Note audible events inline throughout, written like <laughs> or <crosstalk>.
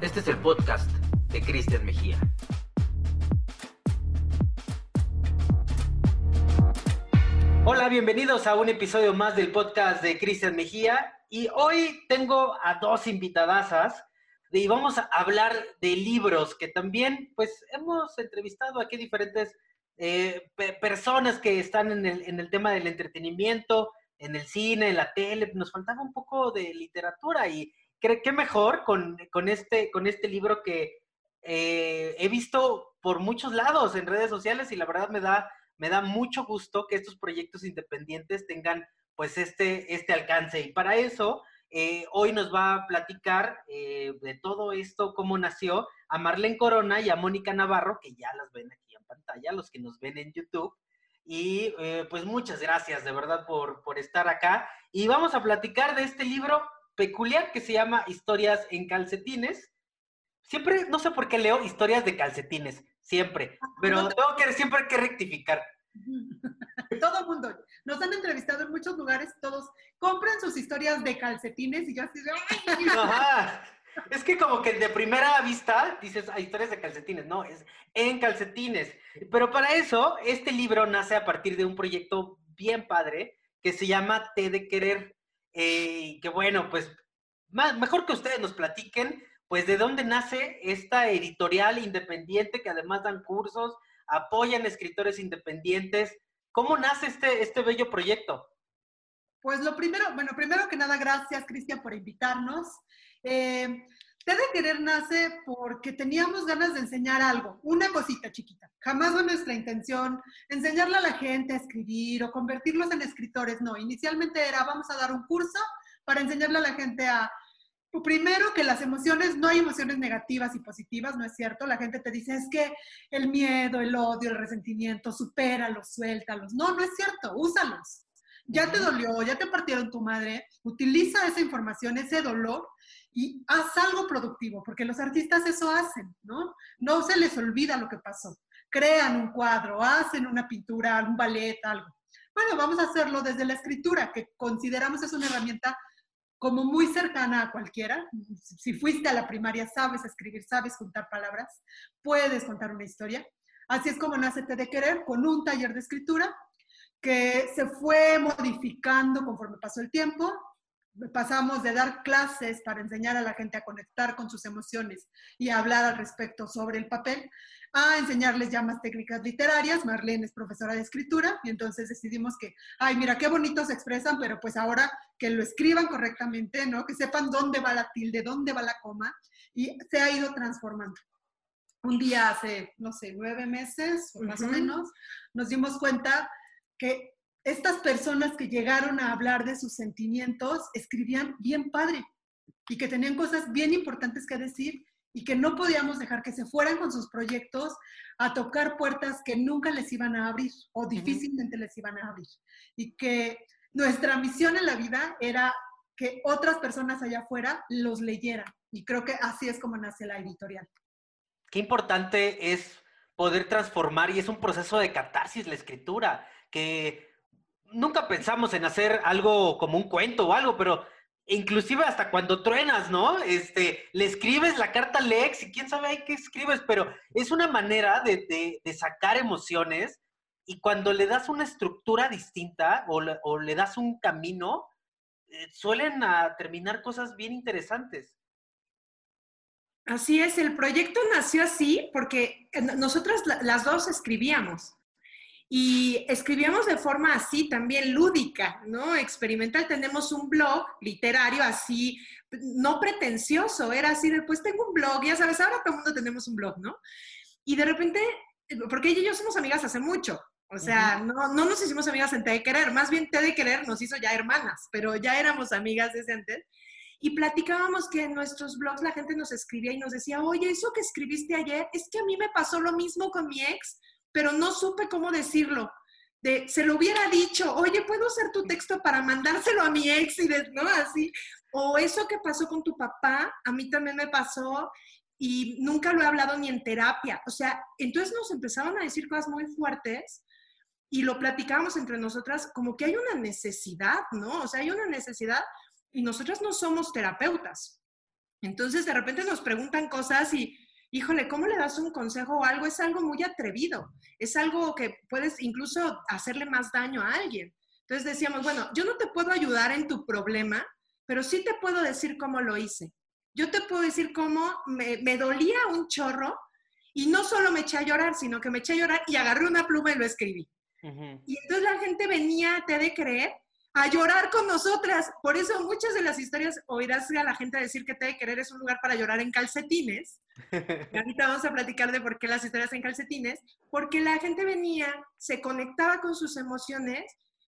Este es el podcast de Cristian Mejía. Hola, bienvenidos a un episodio más del podcast de Cristian Mejía. Y hoy tengo a dos invitadasas y vamos a hablar de libros que también, pues, hemos entrevistado aquí diferentes eh, personas que están en el, en el tema del entretenimiento, en el cine, en la tele. Nos faltaba un poco de literatura y qué mejor con, con, este, con este libro que eh, he visto por muchos lados en redes sociales y la verdad me da, me da mucho gusto que estos proyectos independientes tengan pues este, este alcance. Y para eso, eh, hoy nos va a platicar eh, de todo esto, cómo nació, a Marlene Corona y a Mónica Navarro, que ya las ven aquí en pantalla, los que nos ven en YouTube. Y eh, pues muchas gracias de verdad por, por estar acá. Y vamos a platicar de este libro peculiar que se llama Historias en calcetines. Siempre, no sé por qué leo historias de calcetines, siempre, pero tengo que siempre hay que rectificar. <laughs> Todo el mundo. Nos han entrevistado en muchos lugares, todos compran sus historias de calcetines y yo así de... Ajá. Es que como que de primera vista dices, hay historias de calcetines, no, es en calcetines. Pero para eso, este libro nace a partir de un proyecto bien padre que se llama T de Querer. Eh, que bueno, pues más, mejor que ustedes nos platiquen, pues de dónde nace esta editorial independiente que además dan cursos, apoyan escritores independientes. ¿Cómo nace este, este bello proyecto? Pues lo primero, bueno, primero que nada, gracias Cristian por invitarnos. Eh, Te de Querer nace porque teníamos ganas de enseñar algo, una cosita chiquita. Jamás fue nuestra intención enseñarle a la gente a escribir o convertirlos en escritores. No, inicialmente era vamos a dar un curso para enseñarle a la gente a Primero que las emociones, no hay emociones negativas y positivas, ¿no es cierto? La gente te dice, es que el miedo, el odio, el resentimiento, supéralos, suéltalos. No, no es cierto, úsalos. Ya te dolió, ya te partieron tu madre, utiliza esa información, ese dolor y haz algo productivo, porque los artistas eso hacen, ¿no? No se les olvida lo que pasó. Crean un cuadro, hacen una pintura, un ballet, algo. Bueno, vamos a hacerlo desde la escritura, que consideramos es una herramienta como muy cercana a cualquiera. Si fuiste a la primaria, sabes escribir, sabes juntar palabras, puedes contar una historia. Así es como nace Te de Querer, con un taller de escritura que se fue modificando conforme pasó el tiempo. Pasamos de dar clases para enseñar a la gente a conectar con sus emociones y a hablar al respecto sobre el papel, a enseñarles ya más técnicas literarias. Marlene es profesora de escritura y entonces decidimos que, ay, mira qué bonito se expresan, pero pues ahora que lo escriban correctamente, ¿no? Que sepan dónde va la tilde, dónde va la coma y se ha ido transformando. Un día hace, no sé, nueve meses o más o menos, nos dimos cuenta que estas personas que llegaron a hablar de sus sentimientos escribían bien padre y que tenían cosas bien importantes que decir y que no podíamos dejar que se fueran con sus proyectos a tocar puertas que nunca les iban a abrir o difícilmente les iban a abrir. Y que nuestra misión en la vida era que otras personas allá afuera los leyeran. Y creo que así es como nace la editorial. Qué importante es poder transformar y es un proceso de catarsis la escritura, que nunca pensamos en hacer algo como un cuento o algo, pero inclusive hasta cuando truenas, ¿no? Este, le escribes la carta al ex y quién sabe qué escribes, pero es una manera de, sacar emociones y cuando le das una estructura distinta o le, das un camino, eh, suelen terminar cosas bien interesantes. Así es, el proyecto nació así porque eh, nosotras las dos escribíamos. Y escribíamos de forma así también lúdica, ¿no? Experimental. Tenemos un blog literario así, no pretencioso, era así de, pues tengo un blog, ya sabes, ahora todo el mundo tenemos un blog, ¿no? Y de repente, porque ella y yo somos amigas hace mucho, o sea, no, no nos hicimos amigas en Te de Querer, más bien Te de Querer nos hizo ya hermanas, pero ya éramos amigas desde antes. Y platicábamos que en nuestros blogs la gente nos escribía y nos decía, oye, eso que escribiste ayer, es que a mí me pasó lo mismo con mi ex pero no supe cómo decirlo. De, se lo hubiera dicho, oye, ¿puedo hacer tu texto para mandárselo a mi ex? ¿no? Así. O eso que pasó con tu papá, a mí también me pasó y nunca lo he hablado ni en terapia. O sea, entonces nos empezaron a decir cosas muy fuertes y lo platicábamos entre nosotras como que hay una necesidad, ¿no? O sea, hay una necesidad y nosotras no somos terapeutas. Entonces de repente nos preguntan cosas y, híjole, ¿cómo le das un consejo o algo? Es algo muy atrevido, es algo que puedes incluso hacerle más daño a alguien. Entonces decíamos, bueno, yo no te puedo ayudar en tu problema, pero sí te puedo decir cómo lo hice. Yo te puedo decir cómo me, me dolía un chorro y no solo me eché a llorar, sino que me eché a llorar y agarré una pluma y lo escribí. Y entonces la gente venía, te de creer, a llorar con nosotras. Por eso muchas de las historias oirás a la gente decir que te de querer es un lugar para llorar en calcetines. <laughs> Y ahorita vamos a platicar de por qué las historias en calcetines. Porque la gente venía, se conectaba con sus emociones,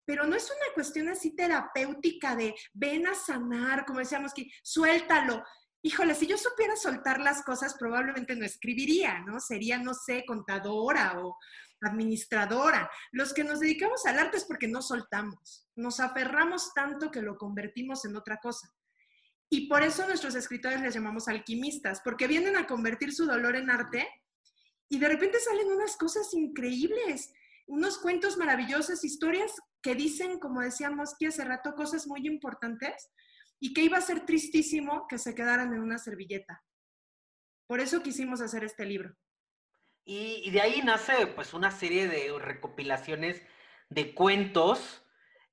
pero no es una cuestión así terapéutica de ven a sanar, como decíamos que suéltalo. Híjole, si yo supiera soltar las cosas, probablemente no escribiría, ¿no? Sería, no sé, contadora o, administradora. Los que nos dedicamos al arte es porque no soltamos, nos aferramos tanto que lo convertimos en otra cosa. Y por eso nuestros escritores les llamamos alquimistas, porque vienen a convertir su dolor en arte y de repente salen unas cosas increíbles, unos cuentos maravillosos, historias que dicen, como decíamos que hace rato, cosas muy importantes y que iba a ser tristísimo que se quedaran en una servilleta. Por eso quisimos hacer este libro. Y, de ahí nace pues una serie de recopilaciones de cuentos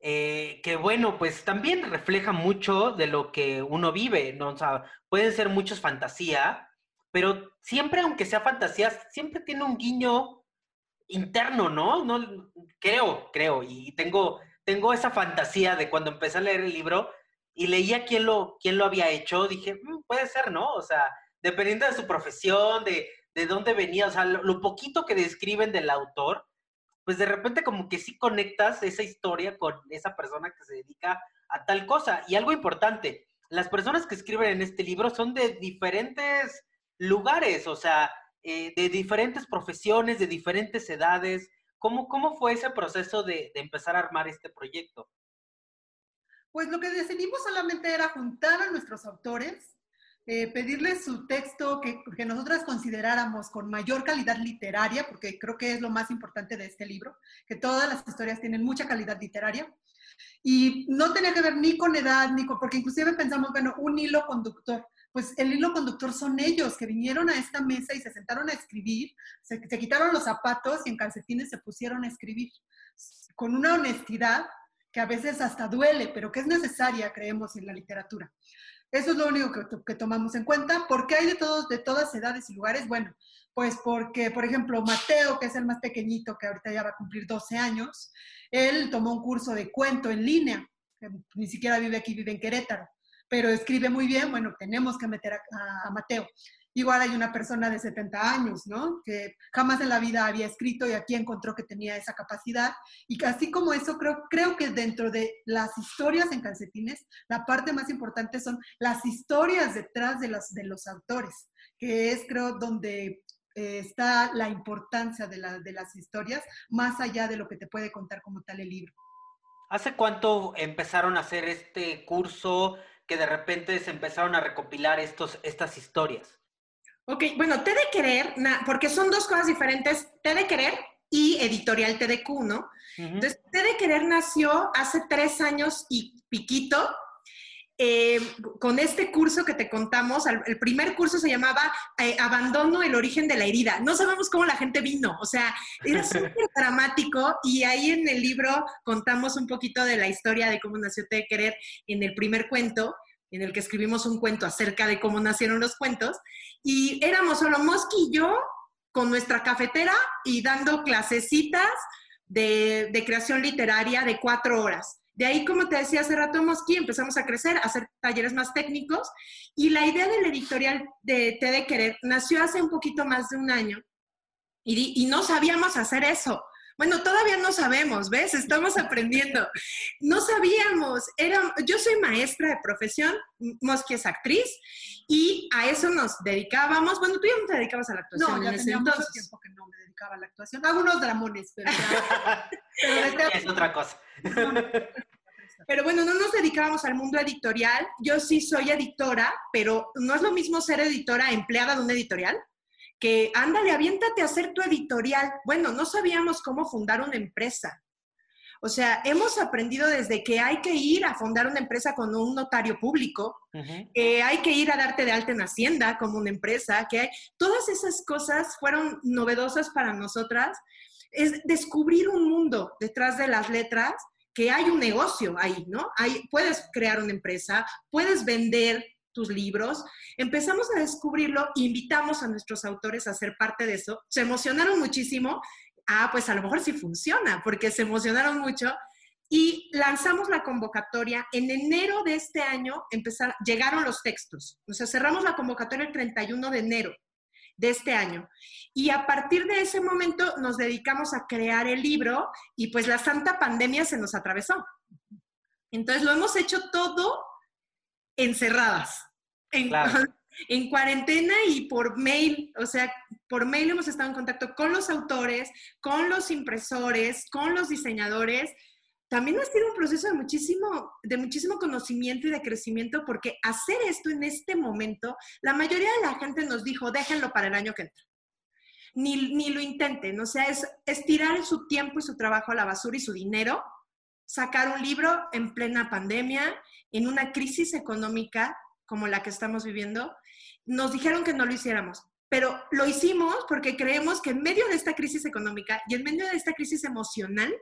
eh, que bueno, pues también refleja mucho de lo que uno vive, ¿no? O sea, pueden ser muchos fantasía, pero siempre, aunque sea fantasía, siempre tiene un guiño interno, ¿no? no creo, creo, y tengo, tengo esa fantasía de cuando empecé a leer el libro y leía quién lo, quién lo había hecho, dije, mm, puede ser, ¿no? O sea, dependiendo de su profesión, de, de dónde venía, o sea, lo, poquito que describen del autor, pues de repente como que sí conectas esa historia con esa persona que se dedica a tal cosa. Y algo importante, las personas que escriben en este libro son de diferentes lugares, o sea, eh, de diferentes profesiones, de diferentes edades. ¿Cómo, cómo fue ese proceso de, de empezar a armar este proyecto? Pues lo que decidimos solamente era juntar a nuestros autores eh, pedirles su texto que, que, nosotras consideráramos con mayor calidad literaria, porque creo que es lo más importante de este libro, que todas las historias tienen mucha calidad literaria. Y no tenía que ver ni con edad, ni con, porque inclusive pensamos, bueno, un hilo conductor. Pues el hilo conductor son ellos que vinieron a esta mesa y se sentaron a escribir, se, se quitaron los zapatos y en calcetines se pusieron a escribir con una honestidad que a veces hasta duele, pero que es necesaria, creemos, en la literatura. Eso es lo único que, tomamos en cuenta. ¿Por qué hay de, todos, de todas edades y lugares? Bueno, pues porque, por ejemplo, Mateo, que es el más pequeñito, que ahorita ya va a cumplir 12 años, él tomó un curso de cuento en línea, ni siquiera vive aquí, vive en Querétaro, pero escribe muy bien, bueno, tenemos que meter a Mateo. Igual hay una persona de 70 años, ¿no? Que jamás en la vida había escrito y aquí encontró que tenía esa capacidad. Y así como eso, creo, creo que dentro de las historias en calcetines, la parte más importante son las historias detrás de los, de los autores, que es, creo, donde eh, está la importancia de, la, de las historias, más allá de lo que te puede contar como tal el libro. ¿Hace cuánto empezaron a hacer este curso que de repente se empezaron a recopilar estos, estas historias? Ok, bueno, T de Querer, porque son dos cosas diferentes, T de Querer y Editorial TDQ, ¿no? Entonces, T de Querer nació hace tres años y piquito, eh, con este curso que te contamos, el primer curso se llamaba eh, Abandono el origen de la herida. No sabemos cómo la gente vino, o sea, era <laughs> súper dramático y ahí en el libro contamos un poquito de la historia de cómo nació T de Querer en el primer cuento en el que escribimos un cuento acerca de cómo nacieron los cuentos, y éramos solo Mosqui y yo con nuestra cafetera y dando clasecitas de, creación literaria de cuatro horas. De ahí, como te decía hace rato, Mosqui, empezamos a crecer, a hacer talleres más técnicos, y la idea del editorial de Te de Querer nació hace un poquito más de un año, y no sabíamos hacer eso. Bueno, todavía no sabemos, ¿ves? Estamos aprendiendo. No sabíamos, era, yo soy maestra de profesión, Mosqui es actriz, y a eso nos dedicábamos. Bueno, tú ya no te dedicabas a la actuación. No, ya tenía mucho tiempo que no me dedicaba a la actuación. Hago unos dramones, pero, es otra cosa. Pero bueno, no nos dedicábamos al mundo editorial. Yo sí soy editora, pero no es lo mismo ser editora empleada de un editorial que ándale, aviéntate a hacer tu editorial. Bueno, no sabíamos cómo fundar una empresa. O sea, hemos aprendido desde que hay que ir a fundar una empresa con un notario público, que hay que ir a darte de alta en Hacienda como una empresa, que todas esas cosas fueron novedosas para nosotras. Es descubrir un mundo detrás de las letras, que hay un negocio ahí, ¿no? Hay, puedes crear una empresa, puedes vender tus libros. Empezamos a descubrirlo, invitamos a nuestros autores a ser parte de eso. Se emocionaron muchísimo ah, pues a lo mejor sí funciona, porque se emocionaron mucho. Y lanzamos la convocatoria. En enero de este año empezar, llegaron los textos. O sea, cerramos la convocatoria el 31 de enero de este año. Y a partir de ese momento nos dedicamos a crear el libro y pues la santa pandemia se nos atravesó. Entonces lo hemos hecho todo encerradas. En, en cuarentena y por mail, o sea, por mail hemos estado en contacto con los autores, con los impresores, con los diseñadores. También ha sido un proceso de muchísimo, de muchísimo conocimiento y de crecimiento porque hacer esto en este momento, la mayoría de la gente nos dijo, déjenlo para el año que entra. Ni, ni lo intenten, o sea, es, es tirar su tiempo y su trabajo a la basura y su dinero, sacar un libro en plena pandemia, en una crisis económica como la que estamos viviendo, nos dijeron que no lo hiciéramos, pero lo hicimos porque creemos que en medio de esta crisis económica y en medio de esta crisis emocional,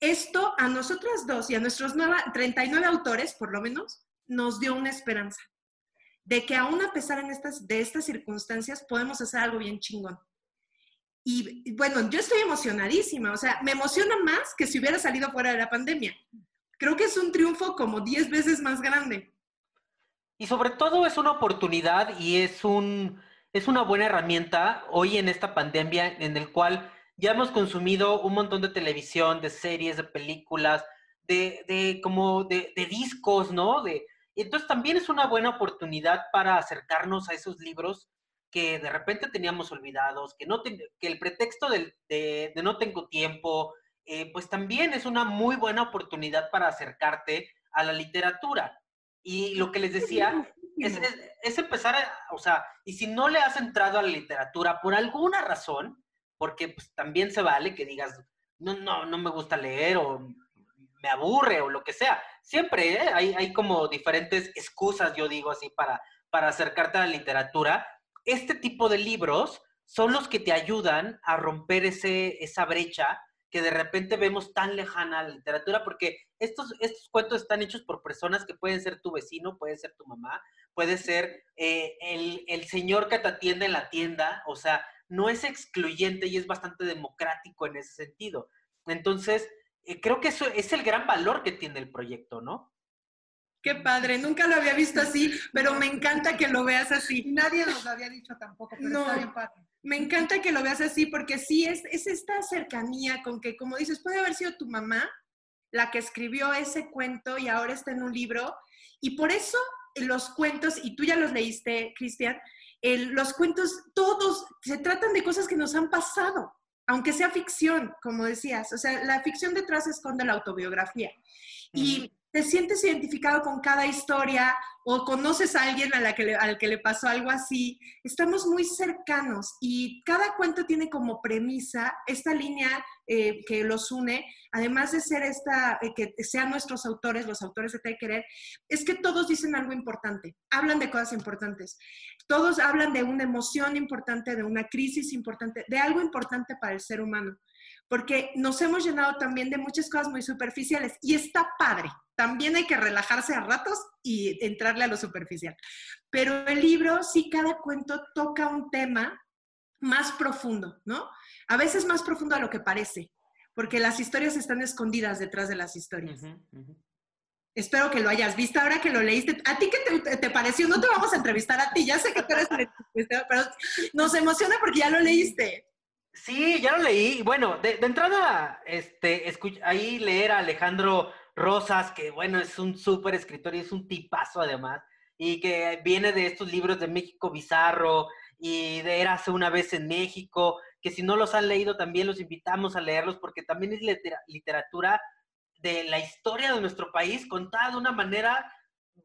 esto a nosotras dos y a nuestros 39 autores, por lo menos, nos dio una esperanza de que aún a pesar de estas circunstancias podemos hacer algo bien chingón. Y bueno, yo estoy emocionadísima, o sea, me emociona más que si hubiera salido fuera de la pandemia. Creo que es un triunfo como 10 veces más grande. Y sobre todo es una oportunidad y es, un, es una buena herramienta hoy en esta pandemia en el cual ya hemos consumido un montón de televisión, de series, de películas, de, de como de, de, discos, ¿no? De, entonces también es una buena oportunidad para acercarnos a esos libros que de repente teníamos olvidados, que, no que el pretexto de, de, no tengo tiempo, eh, pues también es una muy buena oportunidad para acercarte a la literatura. Y lo que les decía es, empezar, a, o sea, y si no le has entrado a la literatura por alguna razón, porque pues, también se vale que digas, no, no, no me gusta leer o me aburre o lo que sea. Siempre ¿eh? hay, hay, como diferentes excusas, yo digo así, para, para acercarte a la literatura. Este tipo de libros son los que te ayudan a romper ese, esa brecha que de repente vemos tan lejana la literatura, porque estos, estos cuentos están hechos por personas que pueden ser tu vecino, puede ser tu mamá, puede ser eh, el, el, señor que te atiende en la tienda, o sea, no es excluyente y es bastante democrático en ese sentido. Entonces, eh, creo que eso es el gran valor que tiene el proyecto, ¿no? Qué padre, nunca lo había visto así, pero me encanta que lo veas así. Nadie nos lo había dicho tampoco, pero no. está bien padre. Me encanta que lo veas así porque sí, es, es esta cercanía con que, como dices, puede haber sido tu mamá la que escribió ese cuento y ahora está en un libro. Y por eso los cuentos, y tú ya los leíste, Cristian, los cuentos todos se tratan de cosas que nos han pasado, aunque sea ficción, como decías. O sea, la ficción detrás esconde la autobiografía. Y te sientes identificado con cada historia o conoces a alguien a la que al que le pasó algo así, estamos muy cercanos y cada cuento tiene como premisa esta línea eh, que los une, además de ser esta, eh, que sean nuestros autores, los autores de Te Querer, es que todos dicen algo importante, hablan de cosas importantes, todos hablan de una emoción importante, de una crisis importante, de algo importante para el ser humano porque nos hemos llenado también de muchas cosas muy superficiales y está padre. También hay que relajarse a ratos y entrarle a lo superficial. Pero el libro, sí, cada cuento toca un tema más profundo, ¿no? A veces más profundo a lo que parece, porque las historias están escondidas detrás de las historias. Espero que lo hayas visto ahora que lo leíste. ¿A ti qué te, te, pareció? No te vamos a entrevistar a ti, ya sé que tú eres <laughs> pero nos emociona porque ya lo leíste. Sí, ya lo leí. Bueno, de, entrada, este, ahí leer a Alejandro Rosas, que bueno, es un súper escritor y es un tipazo además, y que viene de estos libros de México Bizarro y de Érase una vez en México, que si no los han leído también los invitamos a leerlos porque también es literatura de la historia de nuestro país contada de una manera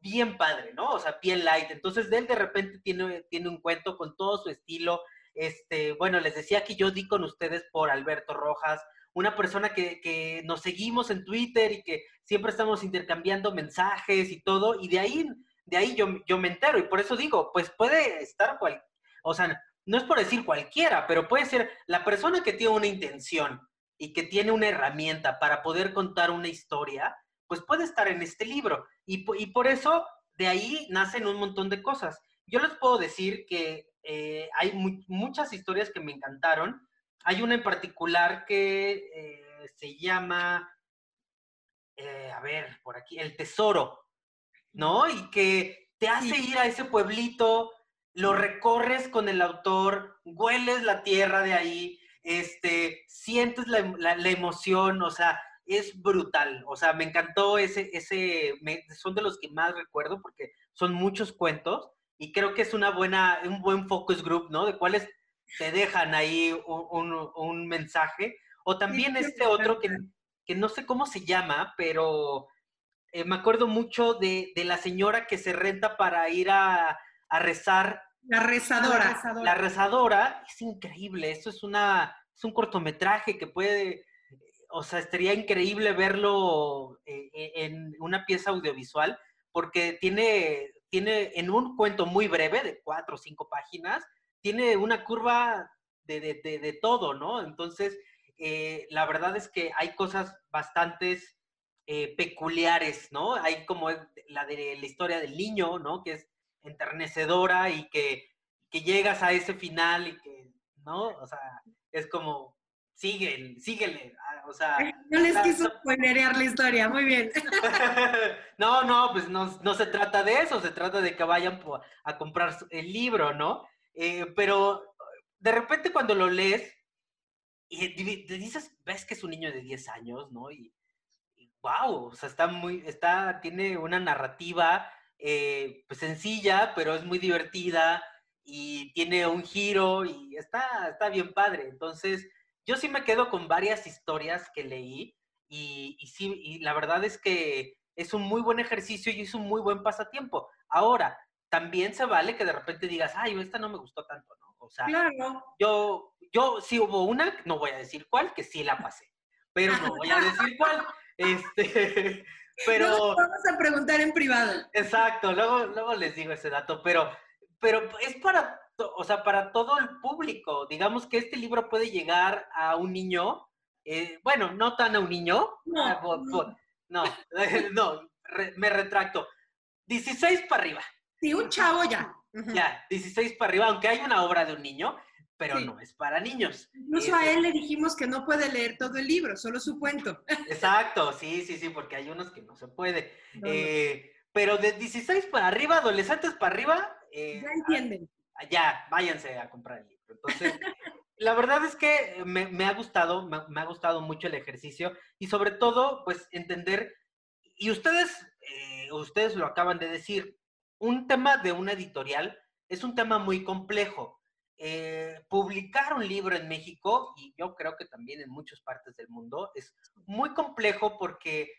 bien padre, ¿no? O sea, bien light. Entonces, de él de repente tiene, tiene un cuento con todo su estilo, este, bueno, les decía que yo di con ustedes por Alberto Rojas, una persona que, que, nos seguimos en Twitter y que siempre estamos intercambiando mensajes y todo, y de ahí, de ahí yo, yo me entero, y por eso digo, pues puede estar cual, o sea, no es por decir cualquiera, pero puede ser la persona que tiene una intención y que tiene una herramienta para poder contar una historia, pues puede estar en este libro. Y, y por eso de ahí nacen un montón de cosas. Yo les puedo decir que eh, hay muchas historias que me encantaron. Hay una en particular que eh, se llama, eh, a ver, por aquí, El Tesoro, ¿no? Y que te hace ir a ese pueblito, lo recorres con el autor, hueles la tierra de ahí, este, sientes la, la emoción, o sea, es brutal. O sea, me encantó ese, ese, son de los que más recuerdo porque son muchos cuentos y creo que es una buena, un buen focus group, ¿no? De cuáles te dejan ahí un, mensaje. O también este otro que, que, no sé cómo se llama, pero eh, me acuerdo mucho de, la señora que se renta para ir a, rezar. La rezadora. La rezadora. Es increíble. Eso es una, es un cortometraje que puede o sea, estaría increíble verlo eh, eh, en una pieza audiovisual, porque tiene, tiene en un cuento muy breve, de cuatro o cinco páginas, tiene una curva de, todo, ¿no? Entonces, eh, la verdad es que hay cosas bastantes peculiares, ¿no? Hay como la de la historia del niño, ¿no? Que es enternecedora y que, que llegas a ese final y que, ¿no? O sea, es como, siguen, síguele, o sea... No les quiso spoilerear la historia, muy bien. <laughs> no, no, pues no, se trata de eso, se trata de que vayan a comprar el libro, ¿no? Eh, pero de repente cuando lo lees, y te dices, ves que es un niño de 10 años, ¿no? Y, wow, o sea, está muy, está, tiene una narrativa eh, pues sencilla, pero es muy divertida y tiene un giro y está, está bien padre. Entonces, yo sí me quedo con varias historias que leí y, sí, y la verdad es que es un muy buen ejercicio y es un muy buen pasatiempo. Ahora, también se vale que de repente digas, ay, esta no me gustó tanto, ¿no? O sea, yo, yo sí hubo una, no voy a decir cuál, que sí la pasé, pero no voy a decir cuál. <laughs> Este, <laughs> pero... vamos a preguntar en privado. Exacto, luego, luego les digo ese dato, pero, pero es para o sea, para todo el público. Digamos que este libro puede llegar a un niño, eh, bueno, no tan a un niño, no, ah, no, no, <laughs> me retracto. 16 para arriba. Sí, un chavo ya. Ya, 16 para arriba, aunque hay una obra de un niño, pero no es para niños. Incluso a él le dijimos que no puede leer todo el libro, solo su cuento. <laughs> Exacto, sí, sí, sí, porque hay unos que no se puede. Eh, pero de 16 para arriba, adolescentes para arriba. Eh, ya entienden ya, váyanse a comprar el libro. Entonces, la verdad es que me, ha gustado, me, ha gustado mucho el ejercicio y sobre todo, pues, entender, y ustedes, eh, ustedes lo acaban de decir, un tema de una editorial es un tema muy complejo. Eh, publicar un libro en México, y yo creo que también en muchas partes del mundo, es muy complejo porque,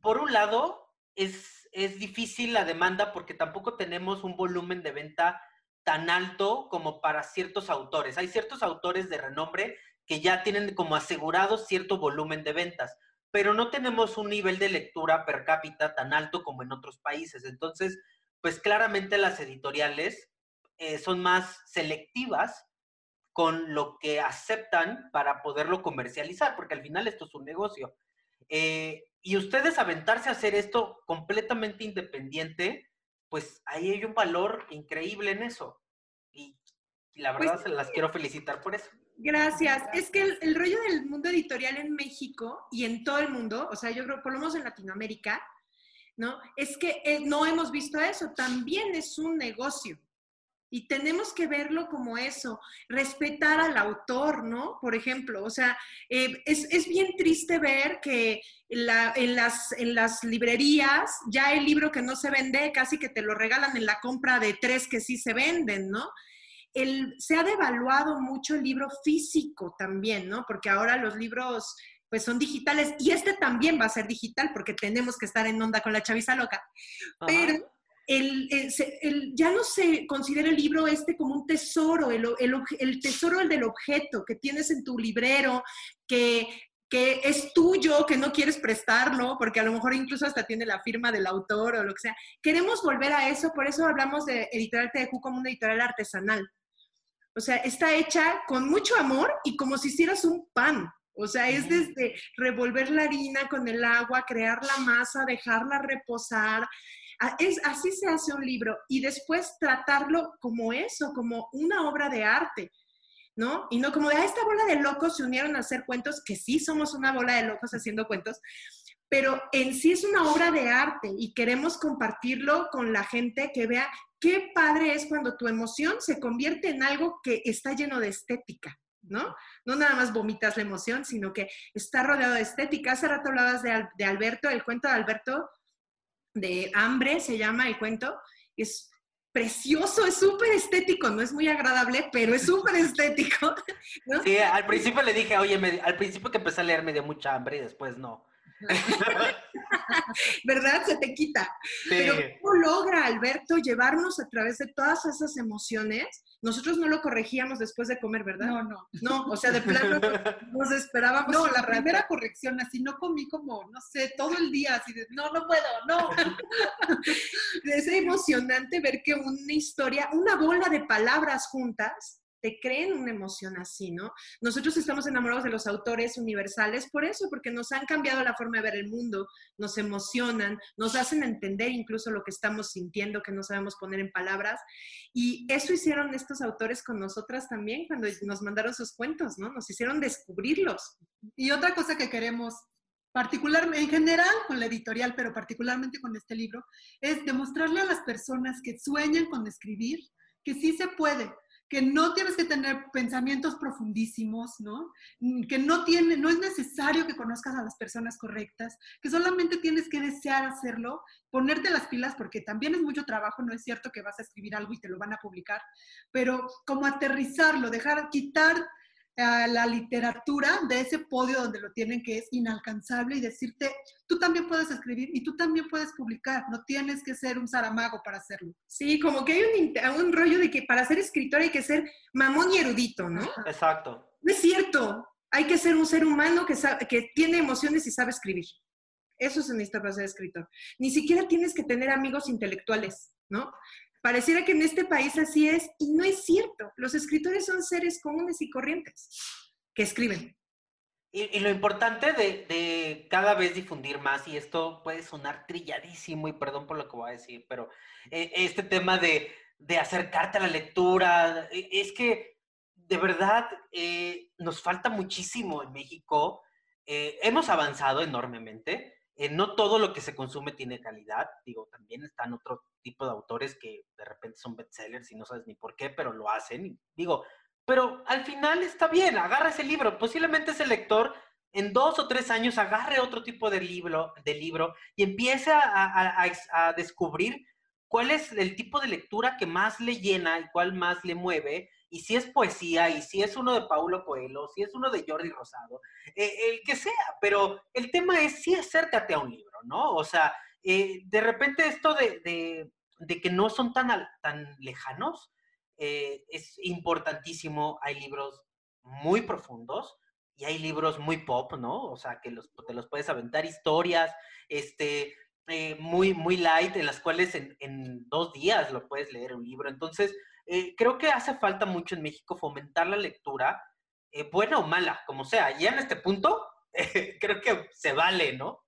por un lado, es, es difícil la demanda porque tampoco tenemos un volumen de venta tan alto como para ciertos autores. Hay ciertos autores de renombre que ya tienen como asegurado cierto volumen de ventas, pero no tenemos un nivel de lectura per cápita tan alto como en otros países. Entonces, pues claramente las editoriales eh, son más selectivas con lo que aceptan para poderlo comercializar, porque al final esto es un negocio. Eh, y ustedes aventarse a hacer esto completamente independiente, pues ahí hay un valor increíble en eso. Y, la verdad pues se las quiero felicitar por eso. Gracias. Es que el, rollo del mundo editorial en México y en todo el mundo, o sea, yo creo, por lo menos en Latinoamérica, ¿no? Es que eh, no hemos visto eso. También es un negocio. Y tenemos que verlo como eso, respetar al autor, ¿no? Por ejemplo, o sea, eh, es, bien triste ver que en, las, en las librerías ya el libro que no se vende, casi que te lo regalan en la compra de tres que sí se venden, ¿no? El, se ha devaluado mucho el libro físico también, ¿no? Porque ahora los libros pues son digitales y este también va a ser digital porque tenemos que estar en onda con la chaviza loca. Pero el, el, ya no se considera el libro este como un tesoro, el, el, tesoro el del objeto que tienes en tu librero, que que es tuyo, que no quieres prestarlo, porque a lo mejor incluso hasta tiene la firma del autor o lo que sea. Queremos volver a eso, por eso hablamos de Editorial TDQ como una editorial artesanal. O sea, está hecha con mucho amor y como si hicieras un pan. O sea, es desde revolver la harina con el agua, crear la masa, dejarla reposar. Es, así se hace un libro y después tratarlo como eso, como una obra de arte. ¿no? Y no como de, ah, esta bola de locos se unieron a hacer cuentos, que sí somos una bola de locos haciendo cuentos, pero en sí es una obra de arte y queremos compartirlo con la gente que vea qué padre es cuando tu emoción se convierte en algo que está lleno de estética, ¿no? No nada más vomitas la emoción, sino que está rodeado de estética. Hace rato hablabas de, de Alberto, el cuento de Alberto de hambre se llama el cuento, es precioso, es súper estético, no es muy agradable, pero es súper estético. <laughs> Sí, al principio le dije, oye, al principio que empecé a leer me dio mucha hambre y después no. <laughs> <laughs> ¿Verdad? Se te quita. Pero ¿cómo logra Alberto llevarnos a través de todas esas emociones? Nosotros no lo corregíamos después de comer, ¿verdad? No, no. No, o sea, de plano <laughs> nos esperábamos. No, la primera corrección, así no comí como, no sé, todo el día, así de, no, no puedo, no. <laughs> es emocionante ver que una historia, una bola de palabras juntas, te creen una emoción así, ¿no? Nosotros estamos enamorados de los autores universales por eso, porque nos han cambiado la forma de ver el mundo, nos emocionan, nos hacen entender incluso lo que estamos sintiendo, que no sabemos poner en palabras. Y eso hicieron estos autores con nosotras también cuando nos mandaron sus cuentos, ¿no? Nos hicieron descubrirlos. Y otra cosa que queremos particularmente, en general con la editorial, pero particularmente con este libro, es demostrarle a las personas que sueñan con escribir que sí se puede, que no tienes que tener pensamientos profundísimos, ¿no? Que no, tiene, no es necesario que conozcas a las personas correctas, que solamente tienes que desear hacerlo, ponerte las pilas, porque también es mucho trabajo, no es cierto que vas a escribir algo y te lo van a publicar, pero como aterrizarlo, dejar, quitar a la literatura de ese podio donde lo tienen que es inalcanzable y decirte, tú también puedes escribir y tú también puedes publicar, no tienes que ser un zaramago para hacerlo. Sí, como que hay un, un rollo de que para ser escritor hay que ser mamón y erudito, ¿no? Exacto. No es cierto, hay que ser un ser humano que, sabe, que tiene emociones y sabe escribir. Eso se necesita para ser escritor. Ni siquiera tienes que tener amigos intelectuales, ¿no? Pareciera que en este país así es y no es cierto. Los escritores son seres comunes y corrientes que escriben. Y, lo importante de, cada vez difundir más, y esto puede sonar trilladísimo, y perdón por lo que voy a decir, pero eh, este tema de, acercarte a la lectura, e, es que de verdad eh, nos falta muchísimo en México. Eh, hemos avanzado enormemente, eh, no todo lo que se consume tiene calidad. Digo, también están otro tipo de autores que de repente son bestsellers y no sabes ni por qué, pero lo hacen. digo, pero al final está bien, agarra ese libro. Posiblemente ese lector en dos o tres años agarre otro tipo de libro, de libro y empiece a, a descubrir cuál es el tipo de lectura que más le llena y cuál más le mueve y si es poesía, y si es uno de Paulo Coelho, si es uno de Jordi Rosado, eh, el que sea, pero el tema es sí acércate a un libro, ¿no? O sea, eh, de repente esto de, que no son tan, tan lejanos eh, es importantísimo. Hay libros muy profundos y hay libros muy pop, ¿no? O sea, que los, te los puedes aventar historias, este, muy, muy light, en las cuales en, en, dos días lo puedes leer un libro. Entonces, eh, creo que hace falta mucho en México fomentar la lectura, eh, buena o mala, como sea. Ya en este punto, <laughs> creo que se vale, ¿no?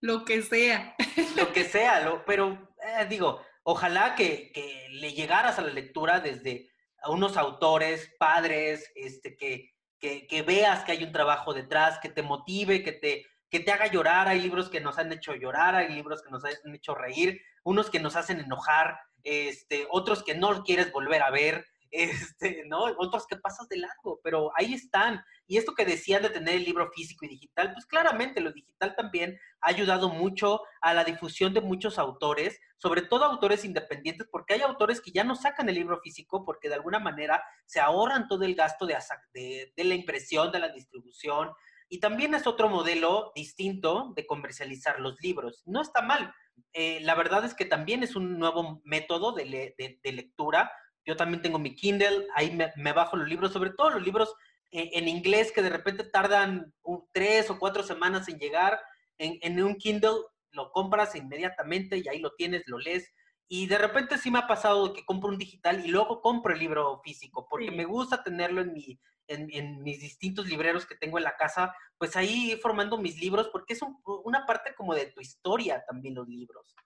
Lo que sea. <laughs> Lo que sea, lo, pero eh, digo, ojalá que, le llegaras a la lectura desde a unos autores, padres, este, que, que, veas que hay un trabajo detrás, que te motive, que te, que te haga llorar. Hay libros que nos han hecho llorar, hay libros que nos han hecho reír, unos que nos hacen enojar este, otros que no quieres volver a ver, <laughs> este, ¿no? Otros que pasas de largo, pero ahí están. Y esto que decían de tener el libro físico y digital, pues claramente lo digital también ha ayudado mucho a la difusión de muchos autores, sobre todo autores independientes, porque hay autores que ya no sacan el libro físico porque de alguna manera se ahorran todo el gasto de, la impresión, de la distribución. Y también es otro modelo distinto de comercializar los libros. No está mal, eh, la verdad es que también es un nuevo método de, lectura. Yo también tengo mi Kindle, ahí me, bajo los libros, sobre todo los libros en, en inglés que de repente tardan un- tres o cuatro semanas en llegar. En, en un Kindle lo compras inmediatamente y ahí lo tienes, lo lees. Y de repente sí me ha pasado que compro un digital y luego compro el libro físico, porque Sí. me gusta tenerlo en, mi, en, en mis distintos libreros que tengo en la casa, pues ahí formando mis libros, porque es un- una parte como de tu historia también los libros.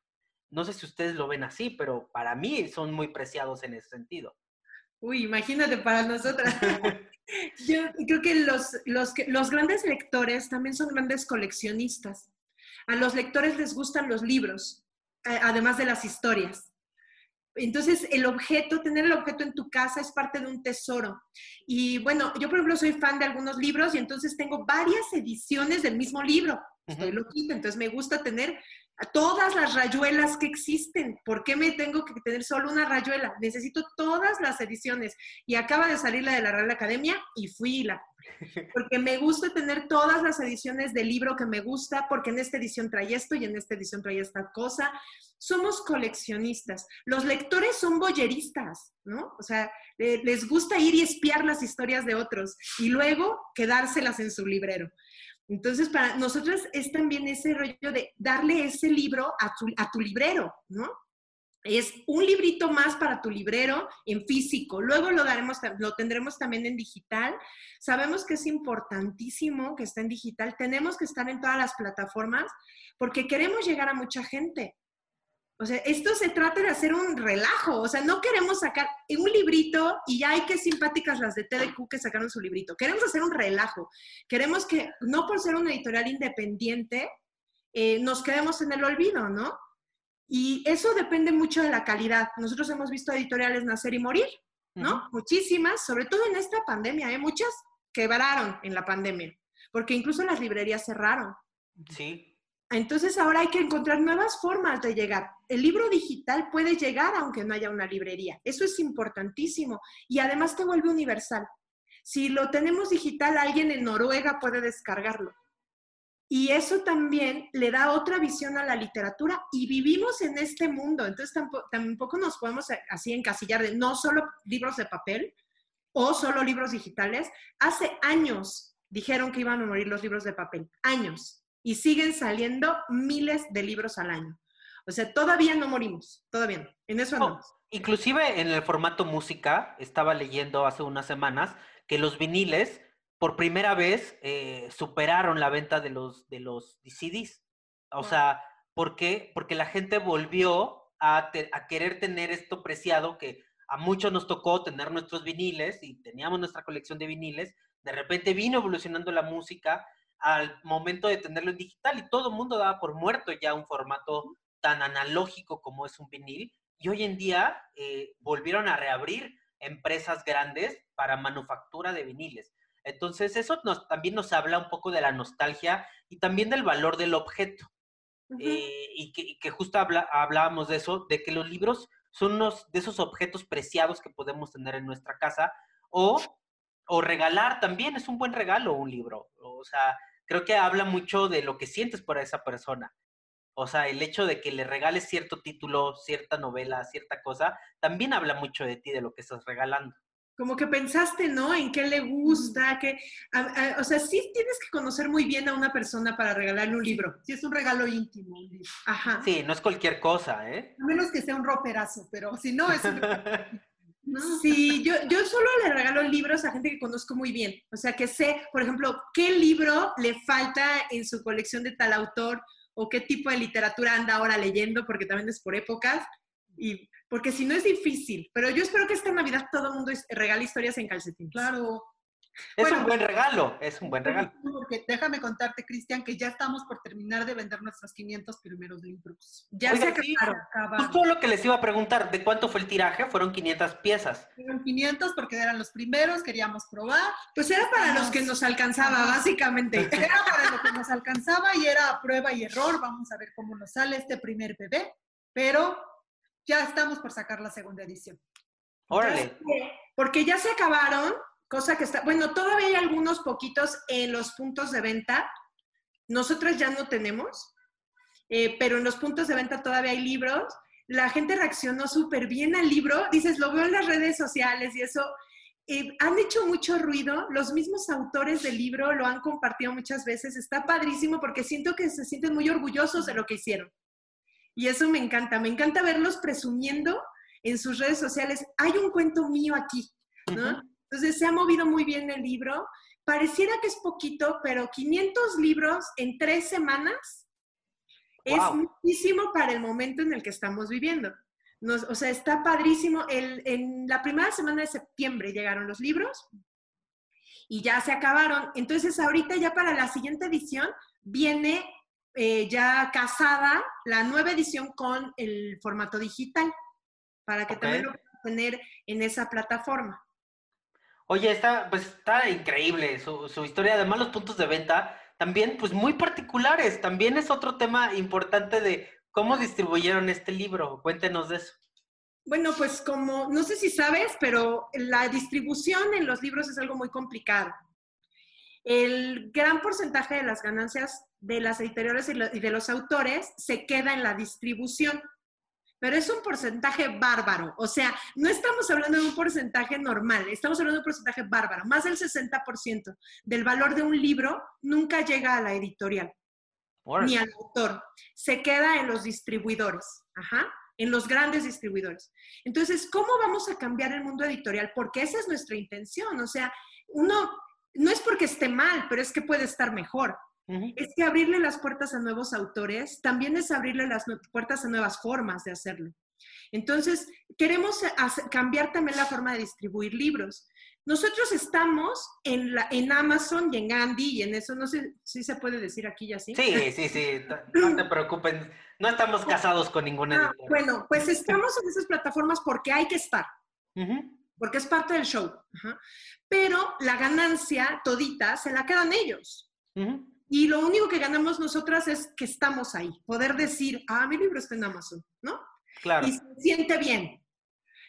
No sé si ustedes lo ven así, pero para mí son muy preciados en ese sentido. Uy, imagínate para nosotras. <laughs> Yo creo que los, los, los grandes lectores también son grandes coleccionistas. A los lectores les gustan los libros, además de las historias. Entonces, el objeto, tener el objeto en tu casa es parte de un tesoro. Y bueno, yo por ejemplo soy fan de algunos libros y entonces tengo varias ediciones del mismo libro. Estoy Ujú. loquita, entonces me gusta tener a todas las rayuelas que existen. ¿Por qué me tengo que tener solo una rayuela? Necesito todas las ediciones. Y acaba de salir la de la Real Academia y fui y la. <laughs> Porque me gusta tener todas las ediciones del libro que me gusta, porque en esta edición trae esto y en esta edición trae esta cosa. Somos coleccionistas. Los lectores son boyeristas, ¿no? O sea, le- les gusta ir y espiar las historias de otros y luego quedárselas en su librero. Entonces, para nosotros es también ese rollo de darle ese libro a tu, a tu librero, ¿no? Es un librito más para tu librero en físico. Luego lo daremos, lo tendremos también en digital. Sabemos que es importantísimo que esté en digital. Tenemos que estar en todas las plataformas porque queremos llegar a mucha gente. O sea, esto se trata de hacer un relajo. O sea, no queremos sacar un librito y ya hay que simpáticas las de TDQ que sacaron su librito. Queremos hacer un relajo. Queremos que, no por ser una editorial independiente, eh, nos quedemos en el olvido, ¿no? Y eso depende mucho de la calidad. Nosotros hemos visto editoriales nacer y morir, ¿no? Muchísimas, sobre todo en esta pandemia, ¿eh? Muchas quebraron en la pandemia, porque incluso las librerías cerraron. Sí. Entonces ahora hay que encontrar nuevas formas de llegar. El libro digital puede llegar aunque no haya una librería. Eso es importantísimo. Y además te vuelve universal. Si lo tenemos digital, alguien en Noruega puede descargarlo. Y eso también le da otra visión a la literatura y vivimos en este mundo. Entonces tampoco, tampoco nos podemos así encasillar de no solo libros de papel o solo libros digitales. Hace años dijeron que iban a morir los libros de papel. Años y siguen saliendo miles de libros al año. O sea, todavía no morimos, todavía no. En eso No, andamos. inclusive en el formato música, estaba leyendo hace unas semanas que los viniles por primera vez eh, superaron la venta de los, de los CDs. O Wow. sea, ¿por qué? Porque la gente volvió a, te- a querer tener esto preciado que a muchos nos tocó tener nuestros viniles y teníamos nuestra colección de viniles. De repente vino evolucionando la música al momento de tenerlo en digital y todo el mundo daba por muerto ya un formato tan analógico como es un vinil. Y hoy en día eh, volvieron a reabrir empresas grandes para manufactura de viniles. Entonces eso nos, también nos habla un poco de la nostalgia y también del valor del objeto. Eh, y, que, y que justo habla- hablábamos de eso, de que los libros son unos de esos objetos preciados que podemos tener en nuestra casa o, o regalar también, es un buen regalo un libro. O sea, creo que habla mucho de lo que sientes por esa persona. O sea, el hecho de que le regales cierto título, cierta novela, cierta cosa, también habla mucho de ti, de lo que estás regalando. Como que pensaste, ¿no? En qué le gusta, que, o sea, sí tienes que conocer muy bien a una persona para regalarle un libro. Si es un regalo íntimo, un libro. Ajá. Sí, no es cualquier cosa, ¿eh? A menos que sea un roperazo, pero si no, es un... <laughs> No. Sí, yo, yo solo le regalo libros a gente que conozco muy bien. O sea, que sé, por ejemplo, qué libro le falta en su colección de tal autor o qué tipo de literatura anda ahora leyendo, porque también es por épocas. Y porque si no es difícil. Pero yo espero que esta Navidad todo el mundo regale historias en calcetín. Claro. Es Bueno. un buen regalo, es un buen regalo. Porque déjame contarte, Cristian, que ya estamos por terminar de vender nuestros 500 primeros libros. Ya se sí. acabaron. Justo lo que les iba a preguntar, ¿de cuánto fue el tiraje? Fueron 500 piezas. Fueron 500 porque eran los primeros, queríamos probar. Pues era para los que nos alcanzaba, básicamente. Era para lo que nos alcanzaba y era prueba y error. Vamos a ver cómo nos sale este primer bebé. Pero ya estamos por sacar la segunda edición. Órale. Porque ya se acabaron, cosa que está, bueno, todavía hay algunos poquitos en los puntos de venta. Nosotros ya no tenemos, eh, pero en los puntos de venta todavía hay libros. La gente reaccionó súper bien al libro. Dices, lo veo en las redes sociales y eso. eh, han hecho mucho ruido, los mismos autores del libro lo han compartido muchas veces, está padrísimo porque siento que se sienten muy orgullosos de lo que hicieron. Y eso me encanta, me encanta verlos presumiendo en sus redes sociales, hay un cuento mío aquí, ¿no? Entonces se ha movido muy bien el libro, pareciera que es poquito, pero 500 libros en tres semanas es muchísimo para el momento en el que estamos viviendo o sea, está padrísimo. en la primera semana de septiembre llegaron los libros y ya se acabaron. Entonces, ahorita ya para la siguiente edición viene eh, ya casada la nueva edición con el formato digital, para que también lo puedan tener en esa plataforma. Oye, está, pues está increíble su, historia. Además, los puntos de venta también, pues muy particulares. También es otro tema importante de ¿Cómo distribuyeron este libro? Cuéntenos de eso. Bueno, pues como, no sé si sabes, pero la distribución en los libros es algo muy complicado. El gran porcentaje de las ganancias de las editoriales y de los autores se queda en la distribución, pero es un porcentaje bárbaro. O sea, no estamos hablando de un porcentaje normal, estamos hablando de un porcentaje bárbaro. Más del 60% del valor de un libro nunca llega a la editorial ni al autor. Se queda en los distribuidores, ajá, en los grandes distribuidores. Entonces, ¿cómo vamos a cambiar el mundo editorial? Porque esa es nuestra intención. O sea, uno, no es porque esté mal, pero es que puede estar mejor. Es que abrirle las puertas a nuevos autores también es abrirle las puertas a nuevas formas de hacerlo. Entonces, queremos cambiar también la forma de distribuir libros. Nosotros estamos en, la, en Amazon y en Gandhi y en eso, no sé si se puede decir aquí ya sí. Sí, sí, sí, no te preocupes, no estamos casados con ninguna ah, Bueno, pues estamos en esas plataformas porque hay que estar, porque es parte del show. Pero la ganancia todita se la quedan ellos. Y lo único que ganamos nosotras es que estamos ahí, poder decir, ah, mi libro está en Amazon, ¿no? Claro. Y se siente bien.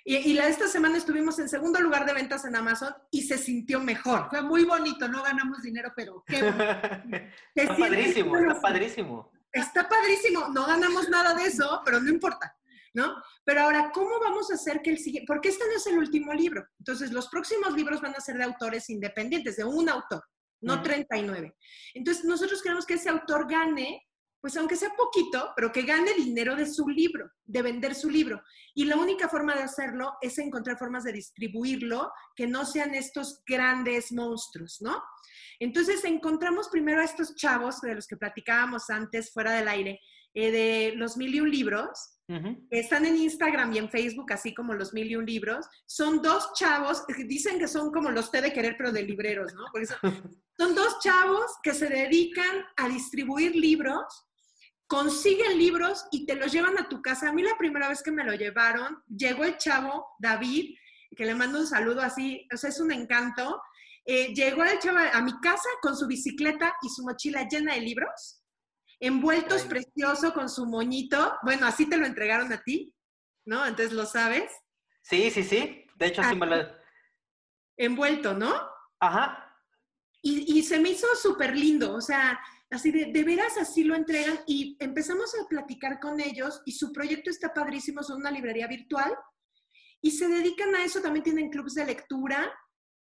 Y, la, esta semana estuvimos en segundo lugar de ventas en Amazon y se sintió mejor. Fue muy bonito, no ganamos dinero, pero qué <laughs> está padrísimo, está padrísimo. Está padrísimo, no ganamos nada de eso, pero no importa, ¿no? Pero ahora, ¿cómo vamos a hacer que el siguiente, porque este no es el último libro, entonces los próximos libros van a ser de autores independientes, de un autor, no 39. Entonces, nosotros queremos que ese autor gane pues aunque sea poquito, pero que gane dinero de su libro, de vender su libro. Y la única forma de hacerlo es encontrar formas de distribuirlo que no sean estos grandes monstruos, ¿no? Entonces encontramos primero a estos chavos de los que platicábamos antes fuera del aire, eh, de los mil y un libros, están en Instagram y en Facebook, así como los mil y un libros. Son dos chavos, dicen que son como los té de querer, pero de libreros, ¿no? Porque son, <laughs> son dos chavos que se dedican a distribuir libros consiguen libros y te los llevan a tu casa. A mí la primera vez que me lo llevaron, llegó el chavo David, que le mando un saludo así, o sea, es un encanto. Eh, llegó el chavo a mi casa con su bicicleta y su mochila llena de libros, envueltos precioso con su moñito. Bueno, así te lo entregaron a ti, ¿no? Entonces lo sabes. Sí, sí, sí. De hecho, así me lo... Envuelto, ¿no? Ajá. Y, y se me hizo súper lindo, o sea, Así de, de veras así lo entregan y empezamos a platicar con ellos y su proyecto está padrísimo, son una librería virtual y se dedican a eso, también tienen clubes de lectura,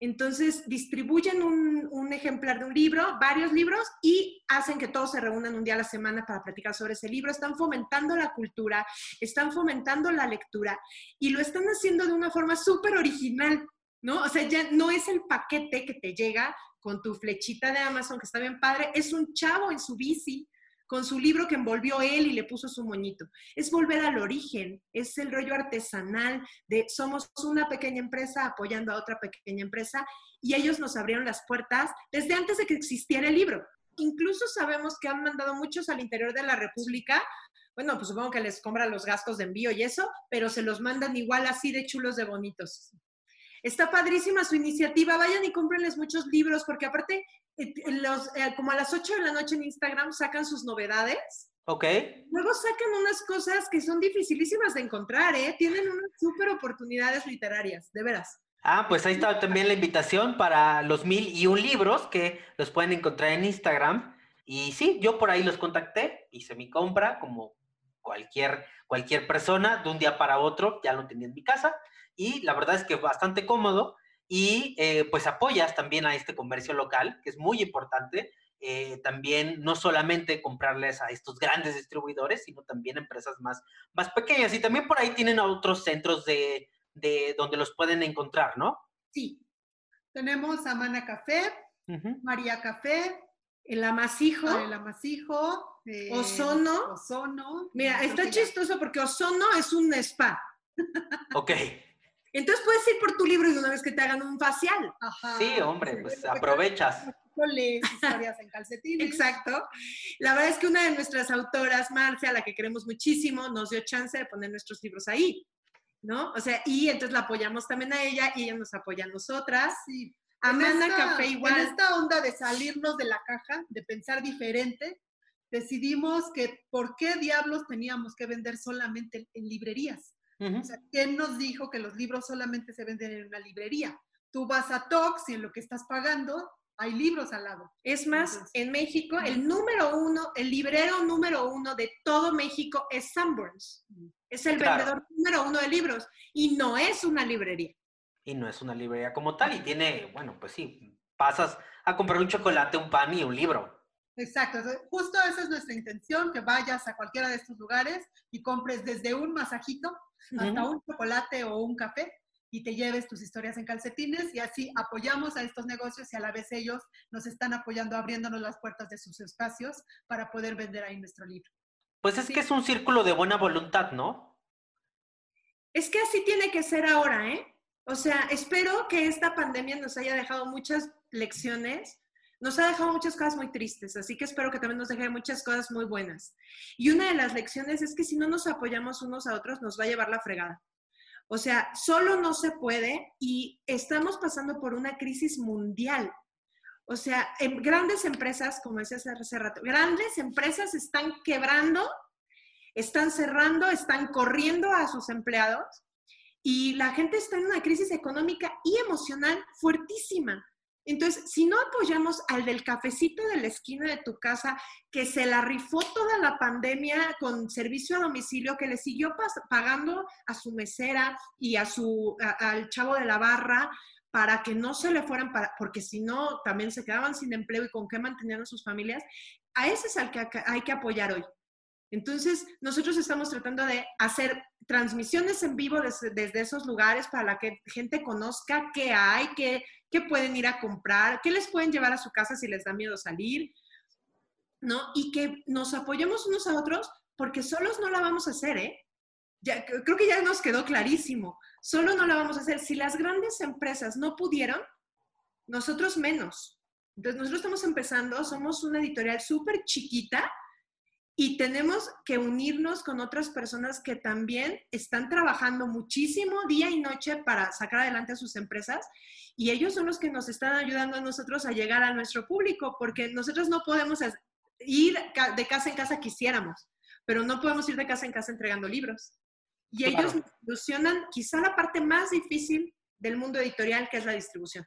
entonces distribuyen un, ejemplar de un libro, varios libros y hacen que todos se reúnan un día a la semana para platicar sobre ese libro. Están fomentando la cultura, están fomentando la lectura y lo están haciendo de una forma súper original, ¿no? O sea, ya no es el paquete que te llega con tu flechita de Amazon, que está bien padre, es un chavo en su bici con su libro que envolvió él y le puso su moñito. Es volver al origen, es el rollo artesanal de somos una pequeña empresa apoyando a otra pequeña empresa y ellos nos abrieron las puertas desde antes de que existiera el libro. Incluso sabemos que han mandado muchos al interior de la República. Bueno, pues supongo que les compran los gastos de envío y eso, pero se los mandan igual así de chulos de bonitos. Está padrísima su iniciativa, vayan y cómprenles muchos libros, porque aparte, eh, los, eh, como a las 8 de la noche en Instagram sacan sus novedades. Ok. Luego sacan unas cosas que son dificilísimas de encontrar, ¿eh? Tienen unas súper oportunidades literarias, de veras. Ah, pues ahí está también la invitación para los mil y un libros que los pueden encontrar en Instagram. Y sí, yo por ahí los contacté, hice mi compra como cualquier, cualquier persona de un día para otro, ya lo tenía en mi casa y la verdad es que bastante cómodo. y eh, pues apoyas también a este comercio local, que es muy importante. Eh, también no solamente comprarles a estos grandes distribuidores, sino también empresas más, más pequeñas. Y también por ahí tienen otros centros de, de donde los pueden encontrar, ¿no? Sí. Tenemos a Mana Café, María Café, el amasijo, ah, el amasijo, eh, Ozono. Ozono. Mira, está chistoso porque Ozono es un spa. ok. Entonces puedes ir por tu libro y una vez que te hagan un facial. Ajá. Sí, hombre, pues aprovechas. Lees historias en calcetines. Exacto. La verdad es que una de nuestras autoras, Marcia, a la que queremos muchísimo, nos dio chance de poner nuestros libros ahí, ¿no? O sea, y entonces la apoyamos también a ella y ella nos apoya a nosotras. Sí. Amanda Café igual. En esta onda de salirnos de la caja, de pensar diferente, decidimos que por qué diablos teníamos que vender solamente en librerías. O sea, ¿quién nos dijo que los libros solamente se venden en una librería? Tú vas a Tox y en lo que estás pagando hay libros al lado. Es más, en México, el número uno, el librero número uno de todo México es Sanborns. Es el vendedor número uno de libros y no es una librería. Y no es una librería como tal y tiene, bueno, pues sí, pasas a comprar un chocolate, un pan y un libro. Exacto, justo esa es nuestra intención, que vayas a cualquiera de estos lugares y compres desde un masajito hasta un chocolate o un café y te lleves tus historias en calcetines y así apoyamos a estos negocios y a la vez ellos nos están apoyando abriéndonos las puertas de sus espacios para poder vender ahí nuestro libro. Pues es que es un círculo de buena voluntad, ¿no? Es que así tiene que ser ahora, ¿eh? O sea, espero que esta pandemia nos haya dejado muchas lecciones nos ha dejado muchas cosas muy tristes, así que espero que también nos deje muchas cosas muy buenas. Y una de las lecciones es que si no nos apoyamos unos a otros, nos va a llevar la fregada. O sea, solo no se puede y estamos pasando por una crisis mundial. O sea, en grandes empresas, como decía hace rato, grandes empresas están quebrando, están cerrando, están corriendo a sus empleados y la gente está en una crisis económica y emocional fuertísima. Entonces, si no apoyamos al del cafecito de la esquina de tu casa, que se la rifó toda la pandemia con servicio a domicilio, que le siguió pagando a su mesera y a su, al chavo de la barra para que no se le fueran, para, porque si no, también se quedaban sin empleo y con qué mantenían a sus familias, a ese es al que hay que apoyar hoy. Entonces, nosotros estamos tratando de hacer transmisiones en vivo desde, esos lugares para que gente conozca qué hay, qué, qué, pueden ir a comprar, qué les pueden llevar a su casa si les da miedo salir, ¿no? Y que nos apoyemos unos a otros porque solos no la vamos a hacer, ¿eh? Creo que ya nos quedó clarísimo. Solo no la vamos a hacer. Si las grandes empresas no pudieron, nosotros menos. Entonces, nosotros estamos empezando, somos una editorial súper chiquita, y tenemos que unirnos con otras personas que también están trabajando muchísimo día y noche para sacar adelante a sus empresas y ellos son los que nos están ayudando a nosotros a llegar a nuestro público porque nosotros no podemos ir de casa en casa quisiéramos, pero no podemos ir de casa en casa entregando libros. Y ellos solucionan quizá la parte más difícil del mundo editorial, que es la distribución.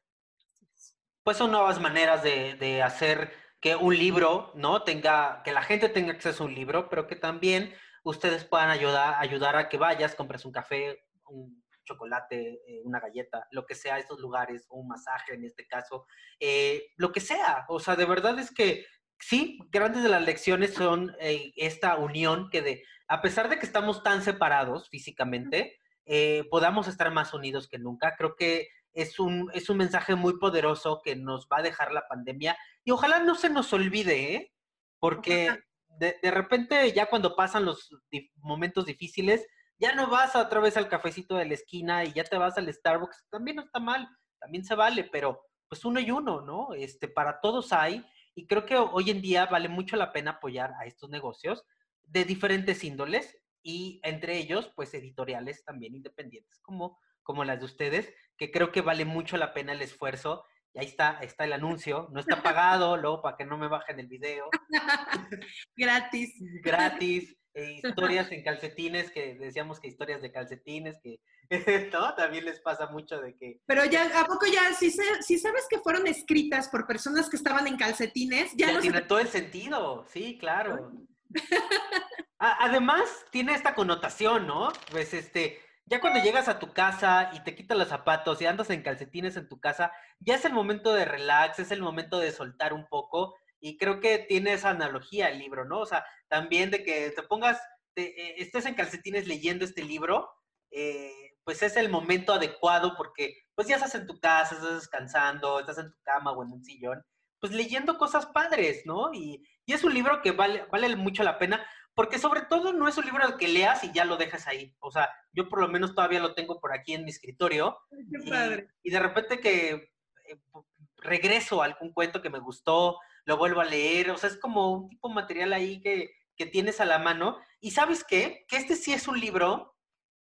Pues son nuevas maneras de, de hacer que un libro, ¿no? Tenga, que la gente tenga acceso a un libro, pero que también ustedes puedan ayudar, ayudar a que vayas, compres un café, un chocolate, eh, una galleta, lo que sea, estos lugares, un masaje en este caso, eh, lo que sea. O sea, de verdad es que sí, grandes de las lecciones son eh, esta unión que de, a pesar de que estamos tan separados físicamente, podamos estar más unidos que nunca. Creo que es un, es un mensaje muy poderoso que nos va a dejar la pandemia y ojalá no se nos olvide, ¿eh? Porque de, de, repente ya cuando pasan los momentos difíciles, ya no vas otra vez al cafecito de la esquina y ya te vas al Starbucks. También no está mal, también se vale, pero pues uno y uno, ¿no? Este, para todos hay. Y creo que hoy en día vale mucho la pena apoyar a estos negocios de diferentes índoles y entre ellos, pues editoriales también independientes como, como las de ustedes, que creo que vale mucho la pena el esfuerzo y ahí está, está el anuncio, no está pagado, luego para que no me bajen el video. <laughs> Gratis. Gratis. Eh, <laughs> historias en calcetines, que decíamos que historias de calcetines, que <laughs> todo también les pasa mucho de que... Pero ya, ¿a poco ya, si, si sabes que fueron escritas por personas que estaban en calcetines, ya, no tiene todo el sentido, sí, claro. Además, tiene esta connotación, ¿no? Pues este, ya cuando llegas a tu casa y te quitas los zapatos y andas en calcetines en tu casa, ya es el momento de relax, es el momento de soltar un poco. Y creo que tiene esa analogía el libro, ¿no? O sea, también de que te pongas, te, eh, estés en calcetines leyendo este libro, eh, pues es el momento adecuado porque pues ya estás en tu casa, estás descansando, estás en tu cama o en un sillón, pues leyendo cosas padres, ¿no? Y, y es un libro que vale, vale mucho la pena porque sobre todo no es un libro que leas y ya lo dejas ahí. O sea, yo por lo menos todavía lo tengo por aquí en mi escritorio. Qué y, padre. Y de repente que eh, regreso a algún cuento que me gustó, lo vuelvo a leer. O sea, es como un tipo de material ahí que, que tienes a la mano. Y sabes qué? Que este sí es un libro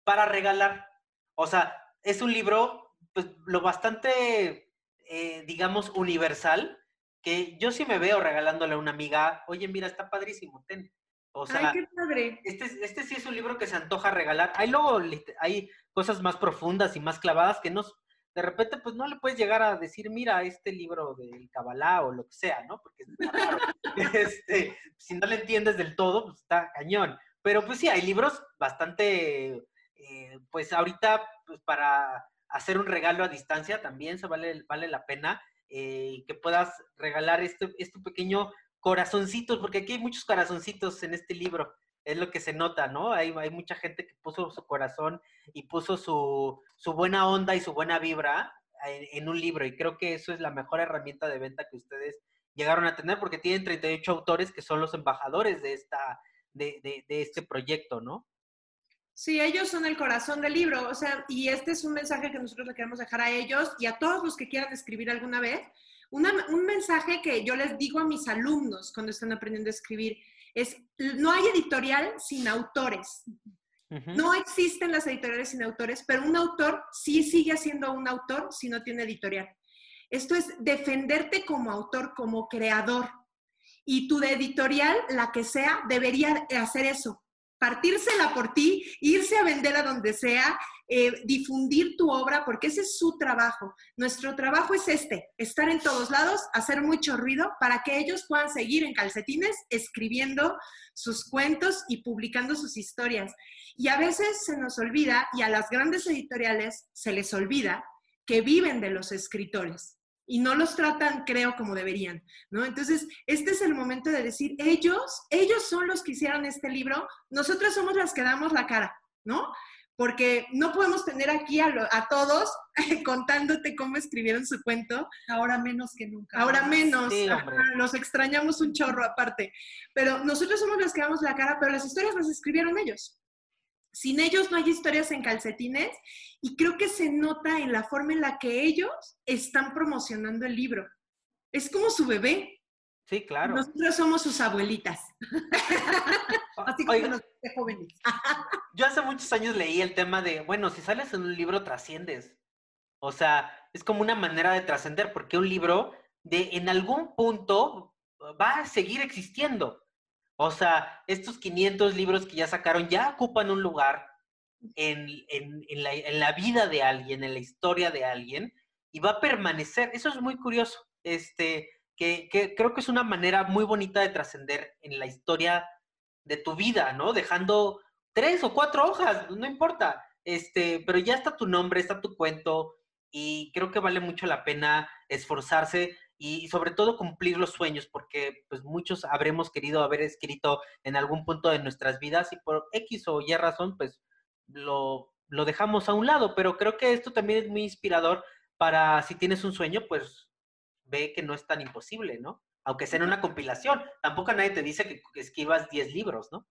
para regalar. O sea, es un libro, pues, lo bastante, eh, digamos, universal, que yo sí me veo regalándole a una amiga, oye, mira, está padrísimo, ten. O sea, Ay, qué padre. Este, este sí es un libro que se antoja regalar. Hay luego hay cosas más profundas y más clavadas que no, de repente, pues no le puedes llegar a decir, mira, este libro del Kabbalah o lo que sea, ¿no? Porque es raro. <laughs> este, si no le entiendes del todo, pues está cañón. Pero pues sí, hay libros bastante, eh, pues ahorita, pues para hacer un regalo a distancia también se vale, vale la pena eh, que puedas regalar este, este pequeño corazoncitos, porque aquí hay muchos corazoncitos en este libro, es lo que se nota, ¿no? Hay, hay mucha gente que puso su corazón y puso su, su buena onda y su buena vibra en, un libro, y creo que eso es la mejor herramienta de venta que ustedes llegaron a tener, porque tienen 38 autores que son los embajadores de, esta, de, de este proyecto, ¿no? Sí, ellos son el corazón del libro, o sea, y este es un mensaje que nosotros le queremos dejar a ellos y a todos los que quieran escribir alguna vez, una, un mensaje que yo les digo a mis alumnos cuando están aprendiendo a escribir es, no hay editorial sin autores. Uh -huh. No existen las editoriales sin autores, pero un autor sí sigue siendo un autor si no tiene editorial. Esto es defenderte como autor, como creador. Y tu editorial, la que sea, debería hacer eso, partírsela por ti, irse a vender a donde sea, eh, difundir tu obra, porque ese es su trabajo. Nuestro trabajo es este, estar en todos lados, hacer mucho ruido para que ellos puedan seguir en calcetines escribiendo sus cuentos y publicando sus historias. Y a veces se nos olvida, y a las grandes editoriales se les olvida, que viven de los escritores y no los tratan, creo, como deberían, ¿no? Entonces, este es el momento de decir, ellos, ellos son los que hicieron este libro, nosotros somos las que damos la cara, ¿no? Porque no podemos tener aquí a, lo, a todos <laughs> contándote cómo escribieron su cuento. Ahora menos que nunca. Ahora menos. Sí, los extrañamos un chorro aparte. Pero nosotros somos los que damos la cara, pero las historias las escribieron ellos. Sin ellos no hay historias en calcetines y creo que se nota en la forma en la que ellos están promocionando el libro. Es como su bebé. Sí, claro. Nosotros somos sus abuelitas. <laughs> Así como Oiga, los jóvenes. <laughs> yo hace muchos años leí el tema de, bueno, si sales en un libro trasciendes. O sea, es como una manera de trascender, porque un libro de en algún punto va a seguir existiendo. O sea, estos 500 libros que ya sacaron ya ocupan un lugar en, en, en, la, en, la, vida de alguien, en la historia de alguien, y va a permanecer. Eso es muy curioso, este, que, que creo que es una manera muy bonita de trascender en la historia de tu vida, ¿no? Dejando tres o cuatro hojas, no importa, este, pero ya está tu nombre, está tu cuento, y creo que vale mucho la pena esforzarse y sobre todo cumplir los sueños, porque pues muchos habremos querido haber escrito en algún punto de nuestras vidas y por X o Y razón, pues lo, lo dejamos a un lado, pero creo que esto también es muy inspirador para si tienes un sueño, pues ve que no es tan imposible, ¿no? Aunque sea en una compilación, tampoco nadie te dice que escribas 10 libros, ¿no?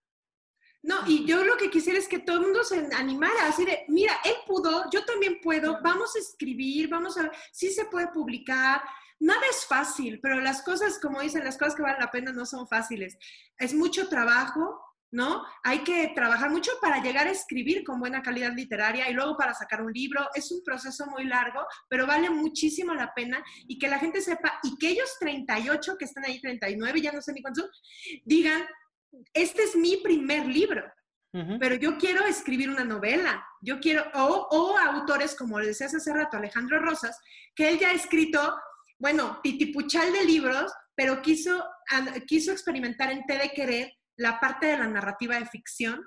No, y yo lo que quisiera es que todo el mundo se animara, así de, mira, él pudo, yo también puedo, vamos a escribir, vamos a, sí se puede publicar, nada es fácil, pero las cosas, como dicen, las cosas que valen la pena no son fáciles. Es mucho trabajo, ¿no? Hay que trabajar mucho para llegar a escribir con buena calidad literaria y luego para sacar un libro. Es un proceso muy largo, pero vale muchísimo la pena y que la gente sepa y que ellos 38 que están ahí, 39, ya no sé ni cuántos, digan, este es mi primer libro. Uh -huh. Pero yo quiero escribir una novela, yo quiero, o, o autores como le decías hace rato, Alejandro Rosas, que él ya ha escrito bueno, titipuchal de libros, pero quiso, quiso experimentar en Té de Querer la parte de la narrativa de ficción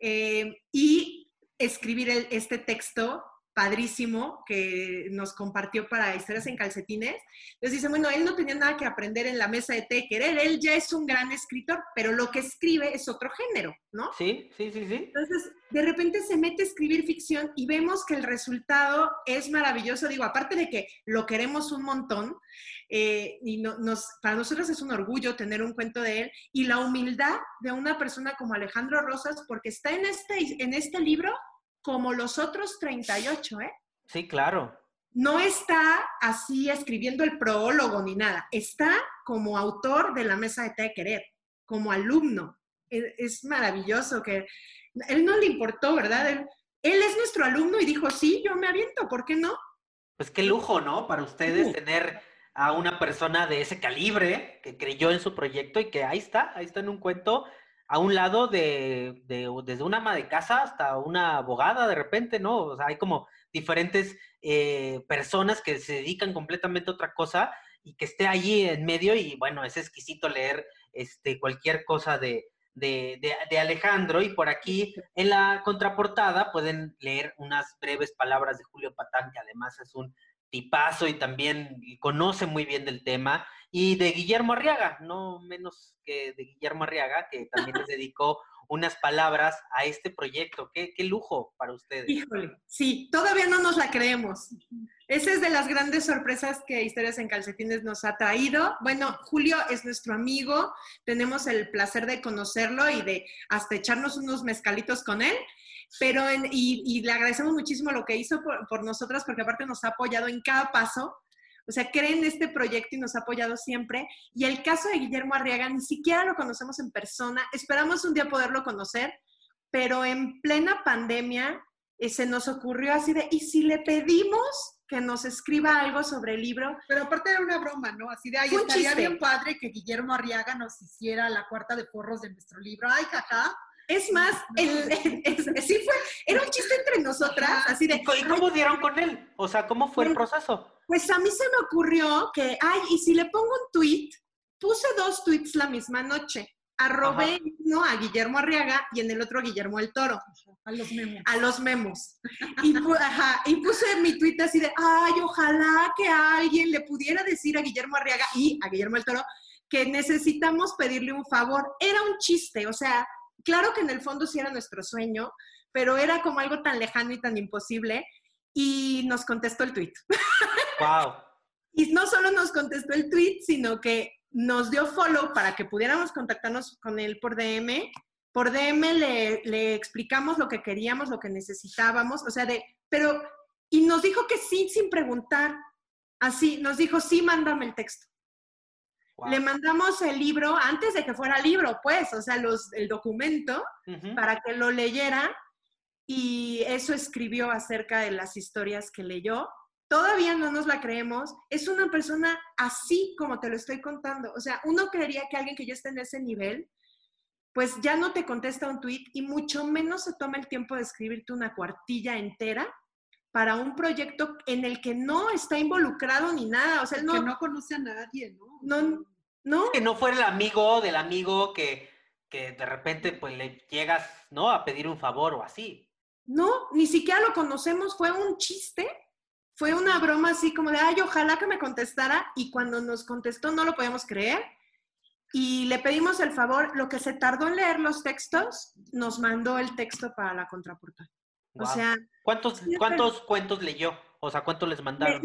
eh, y escribir este texto padrísimo que nos compartió para Historias en Calcetines. Entonces dice, bueno, él no tenía nada que aprender en la mesa de té querer, él ya es un gran escritor, pero lo que escribe es otro género, ¿no? Sí, sí, sí, sí. Entonces, de repente se mete a escribir ficción y vemos que el resultado es maravilloso. Digo, aparte de que lo queremos un montón, eh, y nos, para nosotros es un orgullo tener un cuento de él, y la humildad de una persona como Alejandro Rosas, porque está en este, en este libro como los otros 38, ¿eh? Sí, claro. No está así escribiendo el prólogo ni nada, está como autor de la mesa de té querer, como alumno. E, es, maravilloso que él no le importó, ¿verdad? Él, es nuestro alumno y dijo, sí, yo me aviento, ¿por qué no? Pues qué lujo, ¿no? Para ustedes tener a una persona de ese calibre que creyó en su proyecto y que ahí está, ahí está en un cuento a un lado de, desde una ama de casa hasta una abogada de repente, ¿no? O sea, hay como diferentes eh, personas que se dedican completamente a otra cosa y que esté allí en medio y bueno, es exquisito leer este, cualquier cosa de, de, de, Alejandro y por aquí en la contraportada pueden leer unas breves palabras de Julio Patán, que además es un tipazo y también conoce muy bien del tema y de Guillermo Arriaga, no menos que de Guillermo Arriaga, que también les <laughs> dedicó unas palabras a este proyecto. Qué, qué, lujo para ustedes. Híjole, sí, todavía no nos la creemos. Esa es de las grandes sorpresas que Historias en Calcetines nos ha traído. Bueno, Julio es nuestro amigo, tenemos el placer de conocerlo y de hasta echarnos unos mezcalitos con él. Pero y, le agradecemos muchísimo lo que hizo por, por nosotras, porque aparte nos ha apoyado en cada paso o sea, cree en este proyecto y nos ha apoyado siempre. Y el caso de Guillermo Arriaga, ni siquiera lo conocemos en persona. Esperamos un día poderlo conocer, pero en plena pandemia eh, se nos ocurrió así de, ¿y si le pedimos que nos escriba algo sobre el libro? Pero aparte era una broma, ¿no? Así de, ay, estaría bien padre que Guillermo Arriaga nos hiciera la cuarta de porros de nuestro libro. Ay, jaja. Es más, sí fue, era un chiste entre nosotras, así de... ¿Y cómo dieron con él? O sea, ¿cómo fue el proceso? Pues a mí se me ocurrió que, ay, y si le pongo un tweet, puse dos tweets la misma noche. Arrobé uno a Guillermo Arriaga y en el otro a Guillermo el Toro. A los memos. A los memos. Y, y puse mi tweet así de, ay, ojalá que alguien le pudiera decir a Guillermo Arriaga y a Guillermo el Toro que necesitamos pedirle un favor. Era un chiste, o sea, claro que en el fondo sí era nuestro sueño, pero era como algo tan lejano y tan imposible y nos contestó el tweet. Wow. <laughs> y no solo nos contestó el tweet, sino que nos dio follow para que pudiéramos contactarnos con él por DM. Por DM le, le explicamos lo que queríamos, lo que necesitábamos, o sea, de, pero, y nos dijo que sí, sin preguntar. Así, nos dijo, sí, mándame el texto. Le mandamos el libro antes de que fuera libro, pues, o sea, los, el documento para que lo leyera y eso escribió acerca de las historias que leyó. Todavía no nos la creemos. Es una persona así como te lo estoy contando. O sea, uno creería que alguien que ya está en ese nivel, pues ya no te contesta un tweet y mucho menos se toma el tiempo de escribirte una cuartilla entera para un proyecto en el que no está involucrado ni nada. O sea, no, que no conoce a nadie, ¿no? No, no. Que no fuera el amigo del amigo que, que de repente pues le llegas, ¿no? A pedir un favor o así. No, ni siquiera lo conocemos, fue un chiste, fue una broma así como de, ay, ojalá que me contestara y cuando nos contestó no lo podíamos creer y le pedimos el favor, lo que se tardó en leer los textos, nos mandó el texto para la contraportada. O sea, ¿cuántos, cuántos cuentos leyó? O sea, ¿cuántos les mandaron?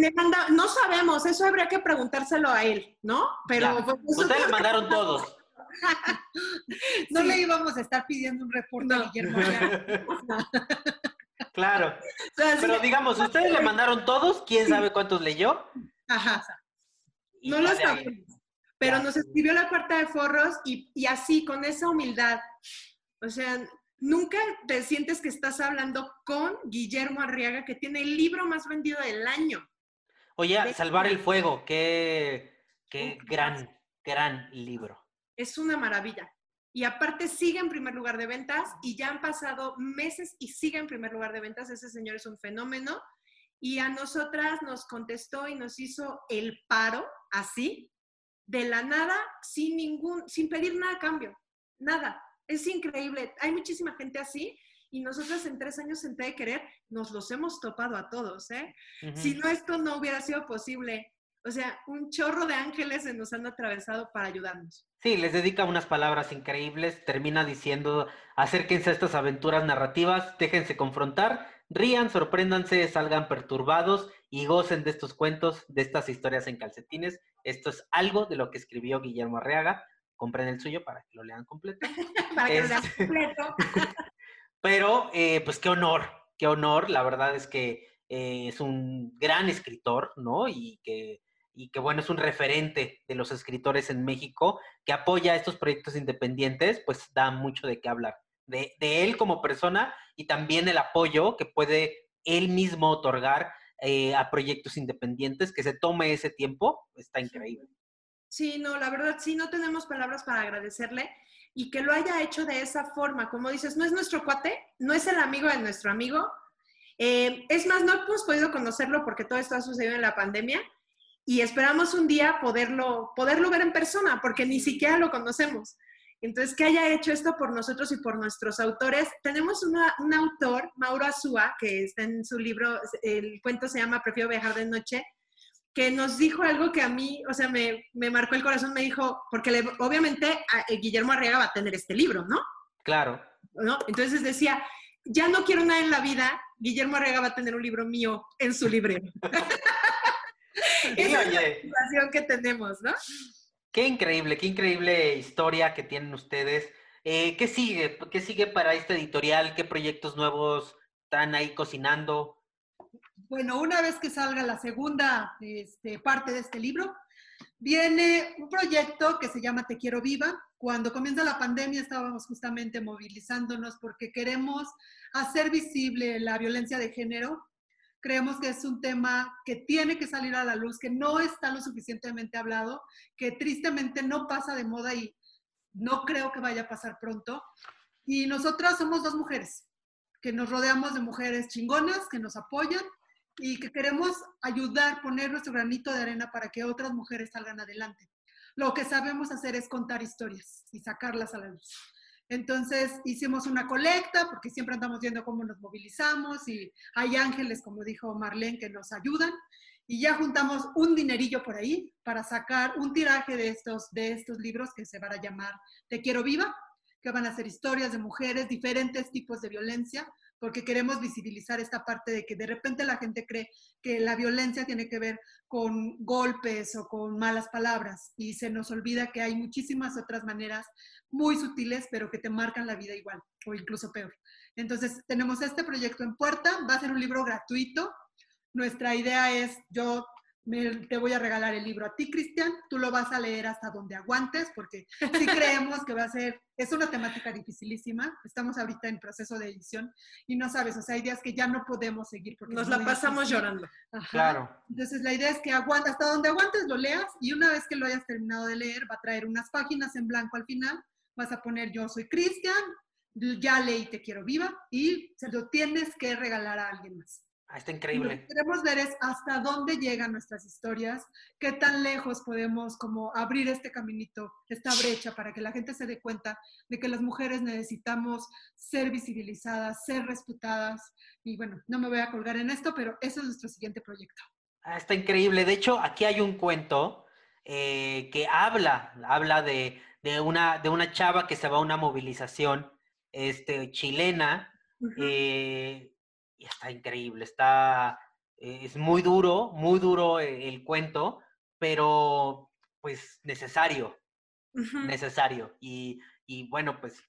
no sabemos, eso habría que preguntárselo a él, ¿no? Pero pues, ustedes le mandaron todos. <laughs> no le íbamos a estar pidiendo un reporte a Guillermo. <laughs> claro. <laughs> Pero digamos, ustedes le mandaron todos, ¿quién sabe cuántos leyó? Ajá. no lo sabemos. Pero nos escribió la cuarta de forros y, y así, con esa humildad. O sea, nunca te sientes que estás hablando con Guillermo Arriaga, que tiene el libro más vendido del año. Oye, Salvar el Fuego, qué, qué gran, gran libro es una maravilla. Y aparte sigue en primer lugar de ventas y ya han pasado meses y sigue en primer lugar de ventas. Ese señor es un fenómeno. Y a nosotras nos contestó y nos hizo el paro así, de la nada, sin ningún, sin pedir nada a cambio. Nada. Es increíble. Hay muchísima gente así y nosotras en tres años en de Querer nos los hemos topado a todos, ¿eh? Si no, esto no hubiera sido posible. O sea, un chorro de ángeles se nos han atravesado para ayudarnos. Sí, les dedica unas palabras increíbles, termina diciendo, acérquense a estas aventuras narrativas, déjense confrontar, rían, sorpréndanse, salgan perturbados y gocen de estos cuentos, de estas historias en calcetines. Esto es algo de lo que escribió Guillermo Arriaga. Compren el suyo para que lo lean completo. <laughs> para que lo lean completo. <laughs> Pero, eh, pues qué honor, qué honor. La verdad es que eh, es un gran escritor, ¿no? Y que y que bueno, es un referente de los escritores en México, que apoya estos proyectos independientes, pues da mucho de qué hablar. De, él como persona y también el apoyo que puede él mismo otorgar eh, a proyectos independientes, que se tome ese tiempo, está increíble. Sí, no, la verdad sí, no tenemos palabras para agradecerle y que lo haya hecho de esa forma. Como dices, no es nuestro cuate, no es el amigo de nuestro amigo. Eh, es más, no hemos podido conocerlo porque todo esto ha sucedido en la pandemia, y esperamos un día poderlo, poderlo ver en persona, porque ni siquiera lo conocemos. Entonces, que haya hecho esto por nosotros y por nuestros autores. Tenemos un autor, Mauro Azúa, que está en su libro, el cuento se llama Prefiero viajar de noche, que nos dijo algo que a mí, o sea, me, me marcó el corazón, me dijo, porque obviamente eh, Guillermo Arriaga va a tener este libro, ¿no? Claro. ¿No? Entonces decía, ya no quiero nada en la vida, Guillermo Arriaga va a tener un libro mío en su librero. <laughs> Esa es la situación que tenemos, ¿no? Qué increíble, qué increíble historia que tienen ustedes. Eh, ¿Qué sigue? ¿Qué sigue para este editorial? ¿Qué proyectos nuevos están ahí cocinando? Bueno, una vez que salga la segunda este, parte de este libro, viene un proyecto que se llama Te Quiero Viva. Cuando comienza la pandemia estábamos justamente movilizándonos porque queremos hacer visible la violencia de género Creemos que es un tema que tiene que salir a la luz, que no está lo suficientemente hablado, que tristemente no pasa de moda y no creo que vaya a pasar pronto. Y nosotras somos dos mujeres, que nos rodeamos de mujeres chingonas, que nos apoyan y que queremos ayudar, poner nuestro granito de arena para que otras mujeres salgan adelante. Lo que sabemos hacer es contar historias y sacarlas a la luz. Entonces hicimos una colecta porque siempre andamos viendo cómo nos movilizamos y hay ángeles, como dijo Marlene, que nos ayudan. Y ya juntamos un dinerillo por ahí para sacar un tiraje de estos, de estos libros que se van a llamar Te quiero viva, que van a ser historias de mujeres, diferentes tipos de violencia, porque queremos visibilizar esta parte de que de repente la gente cree que la violencia tiene que ver con golpes o con malas palabras y se nos olvida que hay muchísimas otras maneras muy sutiles, pero que te marcan la vida igual o incluso peor. Entonces, tenemos este proyecto en puerta, va a ser un libro gratuito. Nuestra idea es, yo te voy a regalar el libro a ti, Cristian, tú lo vas a leer hasta donde aguantes, porque sí <laughs> creemos que va a ser, es una temática dificilísima, estamos ahorita en proceso de edición y no sabes, o sea, hay días que ya no podemos seguir. Porque Nos la pasamos llorando. Claro. Entonces la idea es que aguanta, hasta donde aguantes lo leas y una vez que lo hayas terminado de leer, va a traer unas páginas en blanco al final, vas a poner yo soy Cristian, ya leí Te quiero viva y se lo tienes que regalar a alguien más. Ah, está increíble. Lo que queremos ver es hasta dónde llegan nuestras historias, qué tan lejos podemos como abrir este caminito, esta brecha para que la gente se dé cuenta de que las mujeres necesitamos ser visibilizadas, ser respetadas. Y bueno, no me voy a colgar en esto, pero ese es nuestro siguiente proyecto. Ah, está increíble. De hecho, aquí hay un cuento eh, que habla, habla de, una, de una chava que se va a una movilización este, chilena y está increíble, está, eh, es muy duro, muy duro e, el, cuento, pero pues necesario, necesario. Y, y, bueno, pues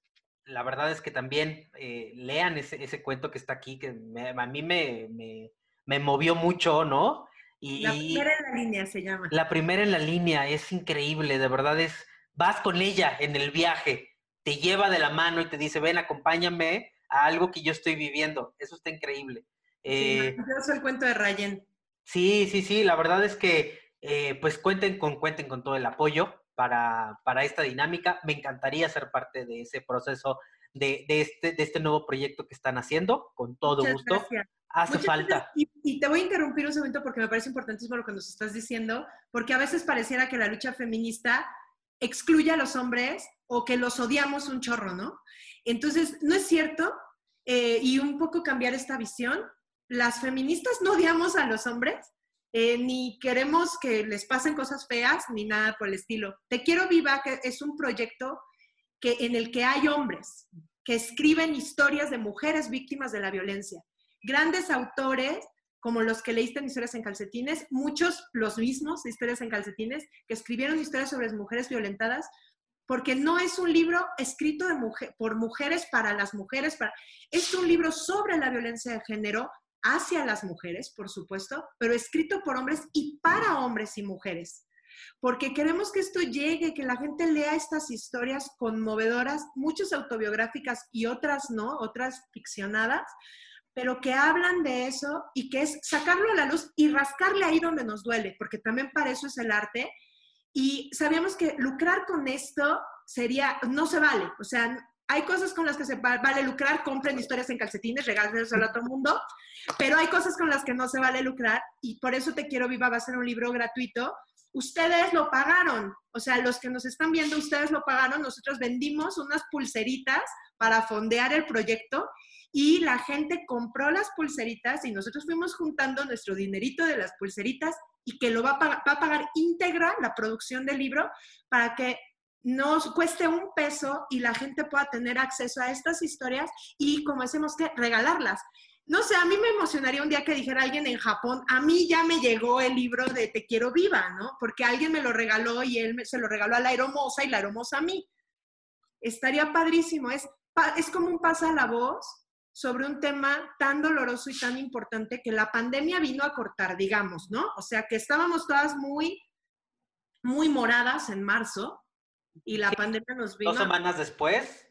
la verdad es que también eh, lean ese, ese, cuento que está aquí, que a mí me, me, me, movió mucho, ¿no? Y, la primera en la línea se llama. La primera en la línea, es increíble, de verdad es, vas con ella en el viaje, te lleva de la mano y te dice, ven, acompáñame, a algo que yo estoy viviendo. Eso está increíble. Eh, sí, el cuento de Rayen. Sí, sí, sí, la verdad es que eh, pues cuenten con, cuenten con todo el apoyo para, para, esta dinámica. Me encantaría ser parte de ese proceso, de, de, este, de este nuevo proyecto que están haciendo, con todo gusto. Hace falta. Y, y, te voy a interrumpir un momento porque me parece importantísimo lo que nos estás diciendo, porque a veces pareciera que la lucha feminista excluye a los hombres o que los odiamos un chorro, ¿no? Entonces, no es cierto. eh, y un poco cambiar esta visión. Las feministas no odiamos a los hombres, eh, ni queremos que les pasen cosas feas, ni nada por el estilo. Te quiero viva, que es un proyecto que, en el que hay hombres que escriben historias de mujeres víctimas de la violencia. Grandes autores como los que leíste en Historias en Calcetines, muchos los mismos Historias en Calcetines, que escribieron historias sobre mujeres violentadas, porque no es un libro escrito de por mujeres para las mujeres, para, es un libro sobre la violencia de género hacia las mujeres, por supuesto, pero escrito por hombres y para hombres y mujeres. Porque queremos que esto llegue, que la gente lea estas historias conmovedoras, muchas autobiográficas y otras no, otras ficcionadas, pero que hablan de eso y que es sacarlo a la luz y rascarle ahí donde nos duele, porque también para eso es el arte. Y sabíamos que lucrar con esto sería, no se vale, o sea, hay cosas con las que se vale lucrar, compren historias en calcetines, regálenlas a todo mundo, pero hay cosas con las que no se vale lucrar y por eso Te Quiero Viva va a ser un libro gratuito. Ustedes lo pagaron, o sea, los que nos están viendo, ustedes lo pagaron, nosotros vendimos unas pulseritas para fondear el proyecto y la gente compró las pulseritas y nosotros fuimos juntando nuestro dinerito de las pulseritas y que lo va a pagar, va íntegra la producción del libro para que nos cueste un peso y la gente pueda tener acceso a estas historias y como decimos que regalarlas. No sé, a mí me emocionaría un día que dijera alguien en Japón, a mí ya me llegó el libro de Te quiero viva, ¿no? Porque alguien me lo regaló y él se lo regaló a la hermosa y la hermosa a mí. Estaría padrísimo, es, es como un pasa la voz sobre un tema tan doloroso y tan importante que la pandemia vino a cortar, digamos, ¿no? O sea, que estábamos todas muy, muy moradas en marzo y la pandemia nos vino... Dos semanas después,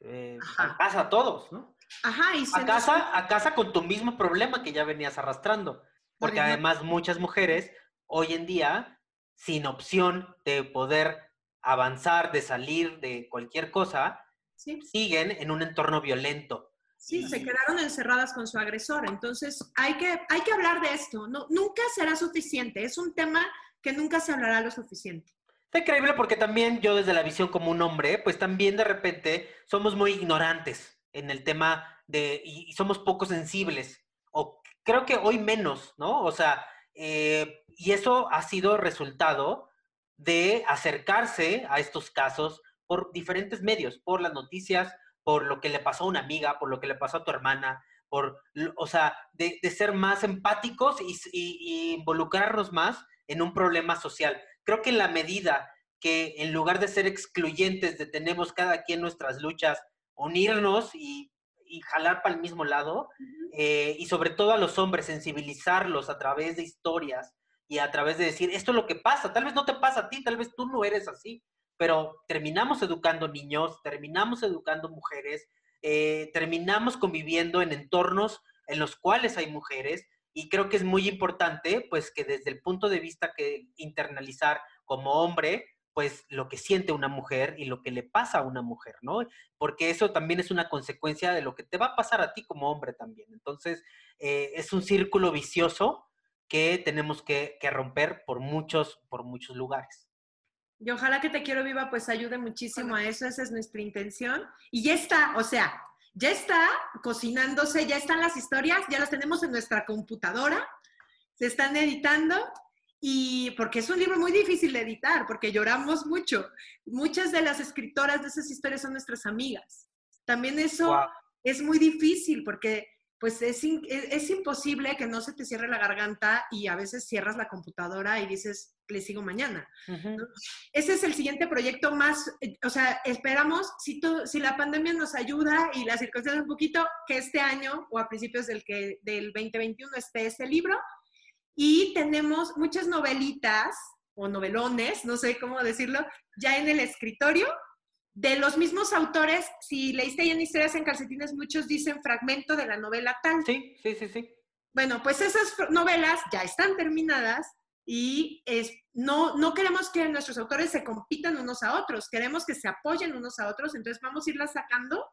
eh, a casa todos, ¿no? Ajá, y a, casa, a casa con tu mismo problema que ya venías arrastrando. Porque además muchas mujeres hoy en día, sin opción de poder avanzar, de salir de cualquier cosa, siguen en un entorno violento. Sí, se quedaron encerradas con su agresor. Entonces, hay que, hay que hablar de esto. No, nunca será suficiente. Es un tema que nunca se hablará lo suficiente. Está increíble porque también yo desde la visión como un hombre, pues también de repente somos muy ignorantes en el tema de, y, somos poco sensibles, o creo que hoy menos, ¿no? O sea, eh, y eso ha sido resultado de acercarse a estos casos por diferentes medios, por las noticias, por lo que le pasó a una amiga, por lo que le pasó a tu hermana, por, o sea, de, ser más empáticos y, involucrarnos más en un problema social. Creo que en la medida que en lugar de ser excluyentes, de tenemos cada quien nuestras luchas, unirnos y, jalar para el mismo lado, eh, y sobre todo a los hombres, sensibilizarlos a través de historias y a través de decir, esto es lo que pasa, tal vez no te pasa a ti, tal vez tú no eres así, pero terminamos educando niños, terminamos educando mujeres, eh, terminamos conviviendo en entornos en los cuales hay mujeres y creo que es muy importante pues que desde el punto de vista que internalizar como hombre pues lo que siente una mujer y lo que le pasa a una mujer, ¿no? Porque eso también es una consecuencia de lo que te va a pasar a ti como hombre también. Entonces, eh, es un círculo vicioso que tenemos que, que romper por muchos, por muchos lugares. Y ojalá que Te Quiero Viva pues ayude muchísimo a eso, esa es nuestra intención. Y ya está, o sea, ya está cocinándose, ya están las historias, ya las tenemos en nuestra computadora, se están editando y porque es un libro muy difícil de editar, porque lloramos mucho. Muchas de las escritoras de esas historias son nuestras amigas. También eso es muy difícil porque pues es, e, es, imposible que no se te cierre la garganta y a veces cierras la computadora y dices, le sigo mañana. Ese es el siguiente proyecto más, o sea, esperamos, si, si la pandemia nos ayuda y las circunstancias un poquito, que este año o a principios del, que, del 2021 esté ese libro. Y tenemos muchas novelitas o novelones, no sé cómo decirlo, ya en el escritorio de los mismos autores, si leíste ahí en Historias en Calcetines, muchos dicen fragmento de la novela tal. Sí, sí, sí, sí. Bueno, pues esas novelas ya están terminadas y es, no, no queremos que nuestros autores se compitan unos a otros, queremos que se apoyen unos a otros, entonces vamos a irlas sacando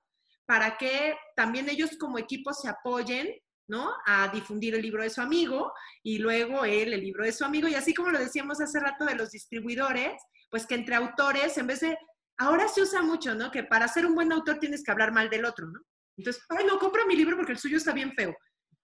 para que también ellos como equipo se apoyen, ¿no? A difundir el libro de su amigo y luego él el libro de su amigo y así como lo decíamos hace rato de los distribuidores, pues que entre autores, en vez de ahora se usa mucho, ¿no? Que para ser un buen autor tienes que hablar mal del otro, ¿no? Entonces, ay, no, compra mi libro porque el suyo está bien feo.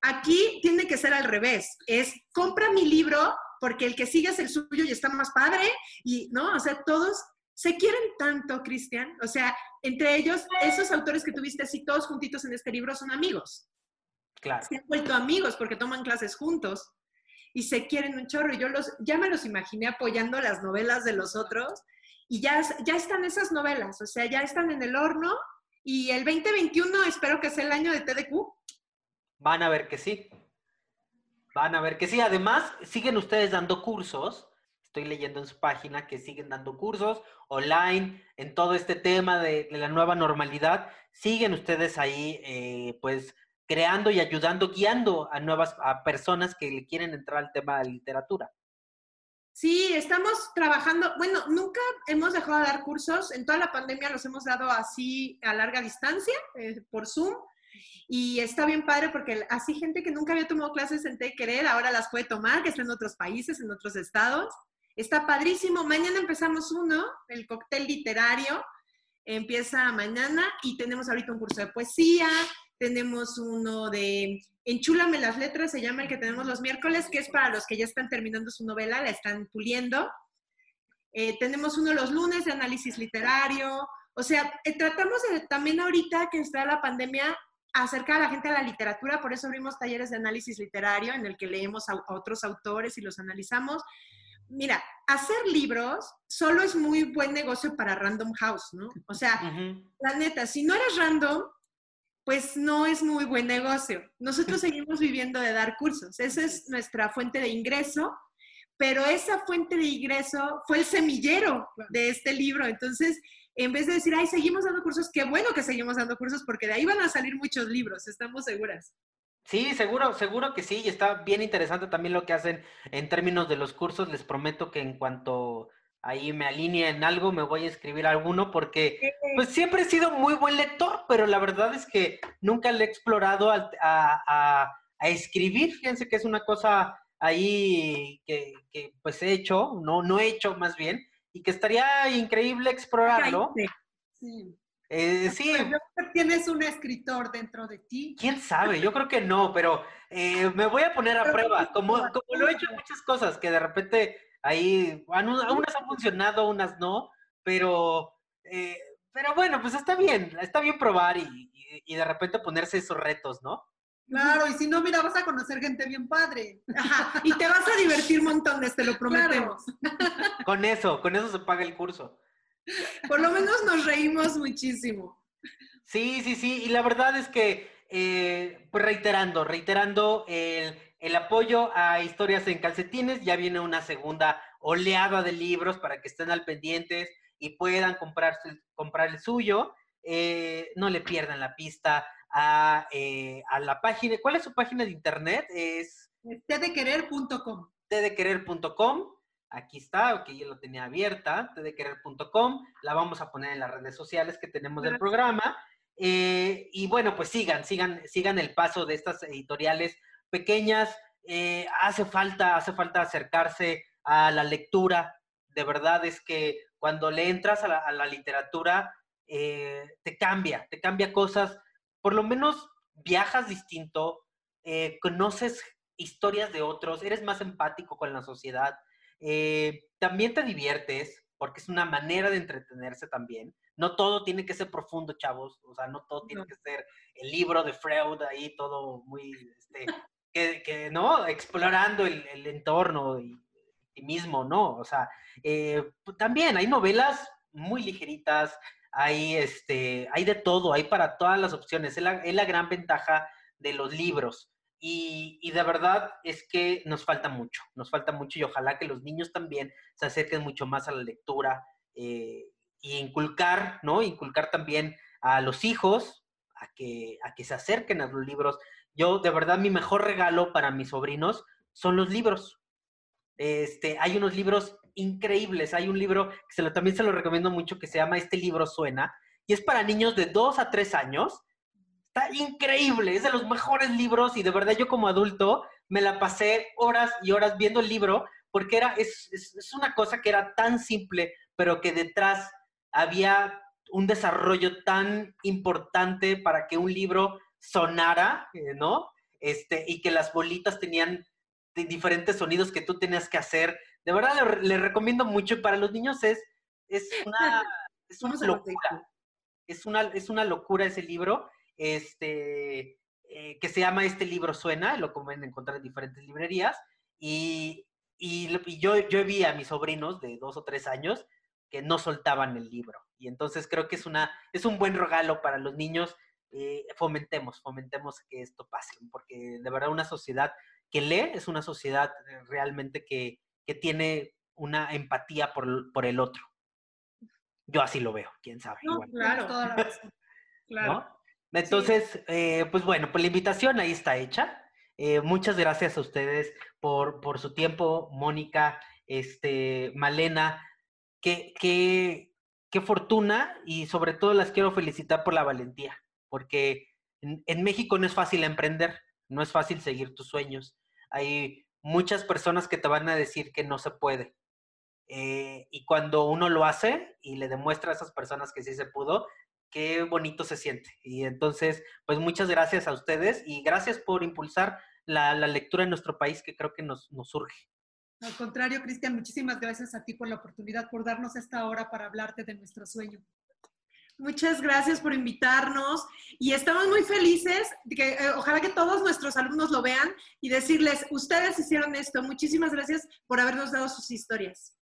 Aquí tiene que ser al revés, es compra mi libro porque el que sigue es el suyo y está más padre y, ¿no? O sea, todos se quieren tanto, Cristian. O sea, entre ellos, esos autores que tuviste así todos juntitos en este libro son amigos. Claro. Se han vuelto amigos porque toman clases juntos y se quieren un chorro. Y yo los, ya me los imaginé apoyando las novelas de los otros y ya, ya están esas novelas, o sea, ya están en el horno y el 2021 espero que sea el año de TDQ. Van a ver que sí. Van a ver que sí. Además, siguen ustedes dando cursos. Estoy leyendo en su página que siguen dando cursos online en todo este tema de, la nueva normalidad. Siguen ustedes ahí, eh, pues, creando y ayudando, guiando a nuevas a personas que le quieren entrar al tema de literatura. Sí, estamos trabajando, bueno, nunca hemos dejado de dar cursos, en toda la pandemia los hemos dado así a larga distancia, eh, por Zoom, y está bien padre porque así gente que nunca había tomado clases en Querer, ahora las puede tomar, que está en otros países, en otros estados. Está padrísimo. Mañana empezamos uno, el cóctel literario, empieza mañana y tenemos ahorita un curso de poesía, tenemos uno de Enchúlame las letras, se llama el que tenemos los miércoles, que es para los que ya están terminando su novela, la están puliendo. Eh, tenemos uno los lunes de análisis literario. O sea, eh, tratamos de, también ahorita que está la pandemia, acercar a la gente a la literatura, por eso abrimos talleres de análisis literario en el que leemos a, otros autores y los analizamos. Mira, hacer libros solo es muy buen negocio para Random House, ¿no? O sea, la neta, si no eres random, pues no es muy buen negocio. Nosotros seguimos viviendo de dar cursos. Esa es nuestra fuente de ingreso, pero esa fuente de ingreso fue el semillero de este libro. Entonces, en vez de decir, ay, seguimos dando cursos, qué bueno que seguimos dando cursos porque de ahí van a salir muchos libros, estamos seguras. Sí, seguro, seguro que sí, y está bien interesante también lo que hacen en términos de los cursos. Les prometo que en cuanto ahí me alinee en algo, me voy a escribir alguno porque pues siempre he sido muy buen lector, pero la verdad es que nunca le he explorado a, a, escribir. Fíjense que es una cosa ahí que, pues he hecho, no, no he hecho más bien, y que estaría increíble explorarlo. Sí. Eh, sí. ¿Tienes un escritor dentro de ti? ¿Quién sabe? Yo creo que no, pero eh, me voy a poner a prueba, como, como lo he hecho en muchas cosas, que de repente Ahí, unas han funcionado, unas no, pero, eh, pero bueno, pues está bien, está bien probar y, de repente ponerse esos retos, ¿no? Claro, y si no, mira, vas a conocer gente bien padre. y te vas a divertir montones, te lo prometemos. Con eso, con eso se paga el curso. Por lo menos nos reímos muchísimo. Sí, sí, sí, y la verdad es que, eh, pues reiterando, reiterando el el apoyo a historias en calcetines. Ya viene una segunda oleada de libros para que estén al pendientes y puedan comprar, comprar el suyo. Eh, no le pierdan la pista eh, a, la página. ¿Cuál es su página de internet? Es tdequerer.com. tdequerer.com. Aquí está, que yo lo tenía abierta, tdequerer.com. La vamos a poner en las redes sociales que tenemos del programa. Eh, y bueno, pues sigan, sigan, sigan el paso de estas editoriales pequeñas, eh, hace falta, hace falta acercarse a la lectura. De verdad es que cuando le entras a la, literatura, eh, te cambia, te cambia cosas. Por lo menos viajas distinto, eh, conoces historias de otros, eres más empático con la sociedad. también te diviertes, porque es una manera de entretenerse también. No todo tiene que ser profundo, chavos. O sea, no todo tiene que ser el libro de Freud ahí, todo muy este, <laughs> que, ¿no? Explorando el, entorno y, mismo, ¿no? O sea, eh, pues, también hay novelas muy ligeritas, hay, este, hay de todo, hay para todas las opciones. Es la, gran ventaja de los libros. Y, de verdad es que nos falta mucho, nos falta mucho y ojalá que los niños también se acerquen mucho más a la lectura eh, y inculcar, ¿no? Inculcar también a los hijos a que, a que se acerquen a los libros. Yo, de verdad, mi mejor regalo para mis sobrinos son los libros. Este, hay unos libros increíbles. Hay un libro que se lo, también se lo recomiendo mucho que se llama Este libro suena y es para niños de 2 a 3 años. Está increíble, es de los mejores libros y de verdad yo como adulto me la pasé horas y horas viendo el libro porque era, es, es una cosa que era tan simple, pero que detrás había un desarrollo tan importante para que un libro sonara, eh, ¿no? Este, y que las bolitas tenían diferentes sonidos que tú tenías que hacer. De verdad, le, recomiendo mucho y para los niños es, es una, <laughs> es una locura. Es una, es una locura ese libro, este, eh, que se llama Este libro suena, lo pueden encontrar en diferentes librerías. Y, y, yo, yo vi a mis sobrinos de dos o tres años que no soltaban el libro. Y entonces creo que es, una, es un buen regalo para los niños. Eh, fomentemos, fomentemos que esto pase, porque de verdad una sociedad que lee es una sociedad eh, realmente que, que tiene una empatía por, por, el otro. Yo así lo veo, quién sabe. claro, toda la <laughs> claro. Entonces, eh, pues bueno, pues la invitación ahí está hecha. Eh, muchas gracias a ustedes por, por su tiempo, Mónica, este, Malena. Qué, qué, qué fortuna y sobre todo las quiero felicitar por la valentía, porque en, México no es fácil emprender, no es fácil seguir tus sueños. Hay muchas personas que te van a decir que no se puede. Eh, y cuando uno lo hace y le demuestra a esas personas que sí se pudo, qué bonito se siente. Y entonces, pues muchas gracias a ustedes y gracias por impulsar la, lectura en nuestro país que creo que nos surge. Al contrario, Cristian, muchísimas gracias a ti por la oportunidad, por darnos esta hora para hablarte de nuestro sueño. Muchas gracias por invitarnos y estamos muy felices de que eh, ojalá que todos nuestros alumnos lo vean y decirles, ustedes hicieron esto. Muchísimas gracias por habernos dado sus historias.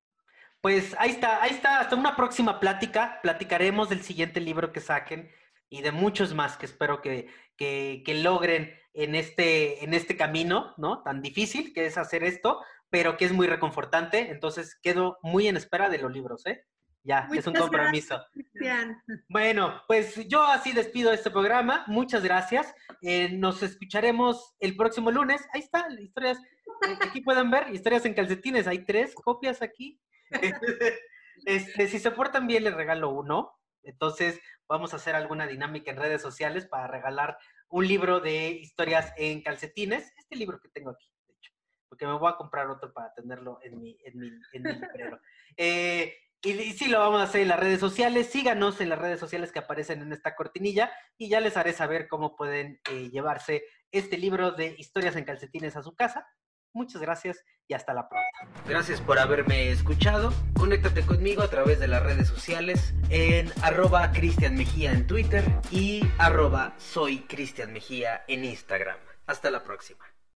Pues ahí está, ahí está. Hasta una próxima plática. Platicaremos del siguiente libro que saquen y de muchos más que espero que, que, que logren en este, en este camino, ¿no? Tan difícil que es hacer esto, pero que es muy reconfortante. Entonces quedo muy en espera de los libros, ¿eh? Ya, es un compromiso. <laughs> bueno, pues yo así despido este programa. Muchas gracias. Eh, nos escucharemos el próximo lunes. Ahí está, historias. Eh, aquí pueden ver, historias en calcetines. Hay tres copias aquí. <laughs> este, si se portan bien, les regalo uno. Entonces, vamos a hacer alguna dinámica en redes sociales para regalar un libro de historias en calcetines. Este libro que tengo aquí, de hecho, porque me voy a comprar otro para tenerlo en mi, en mi, en mi <laughs> librero. Eh, y, sí, lo vamos a hacer en las redes sociales. Síganos en las redes sociales que aparecen en esta cortinilla y ya les haré saber cómo pueden eh, llevarse este libro de historias en calcetines a su casa. Muchas gracias y hasta la próxima. Gracias por haberme escuchado. Conéctate conmigo a través de las redes sociales en arroba Cristian en Twitter y arroba soy Cristian Mejía en Instagram. Hasta la próxima.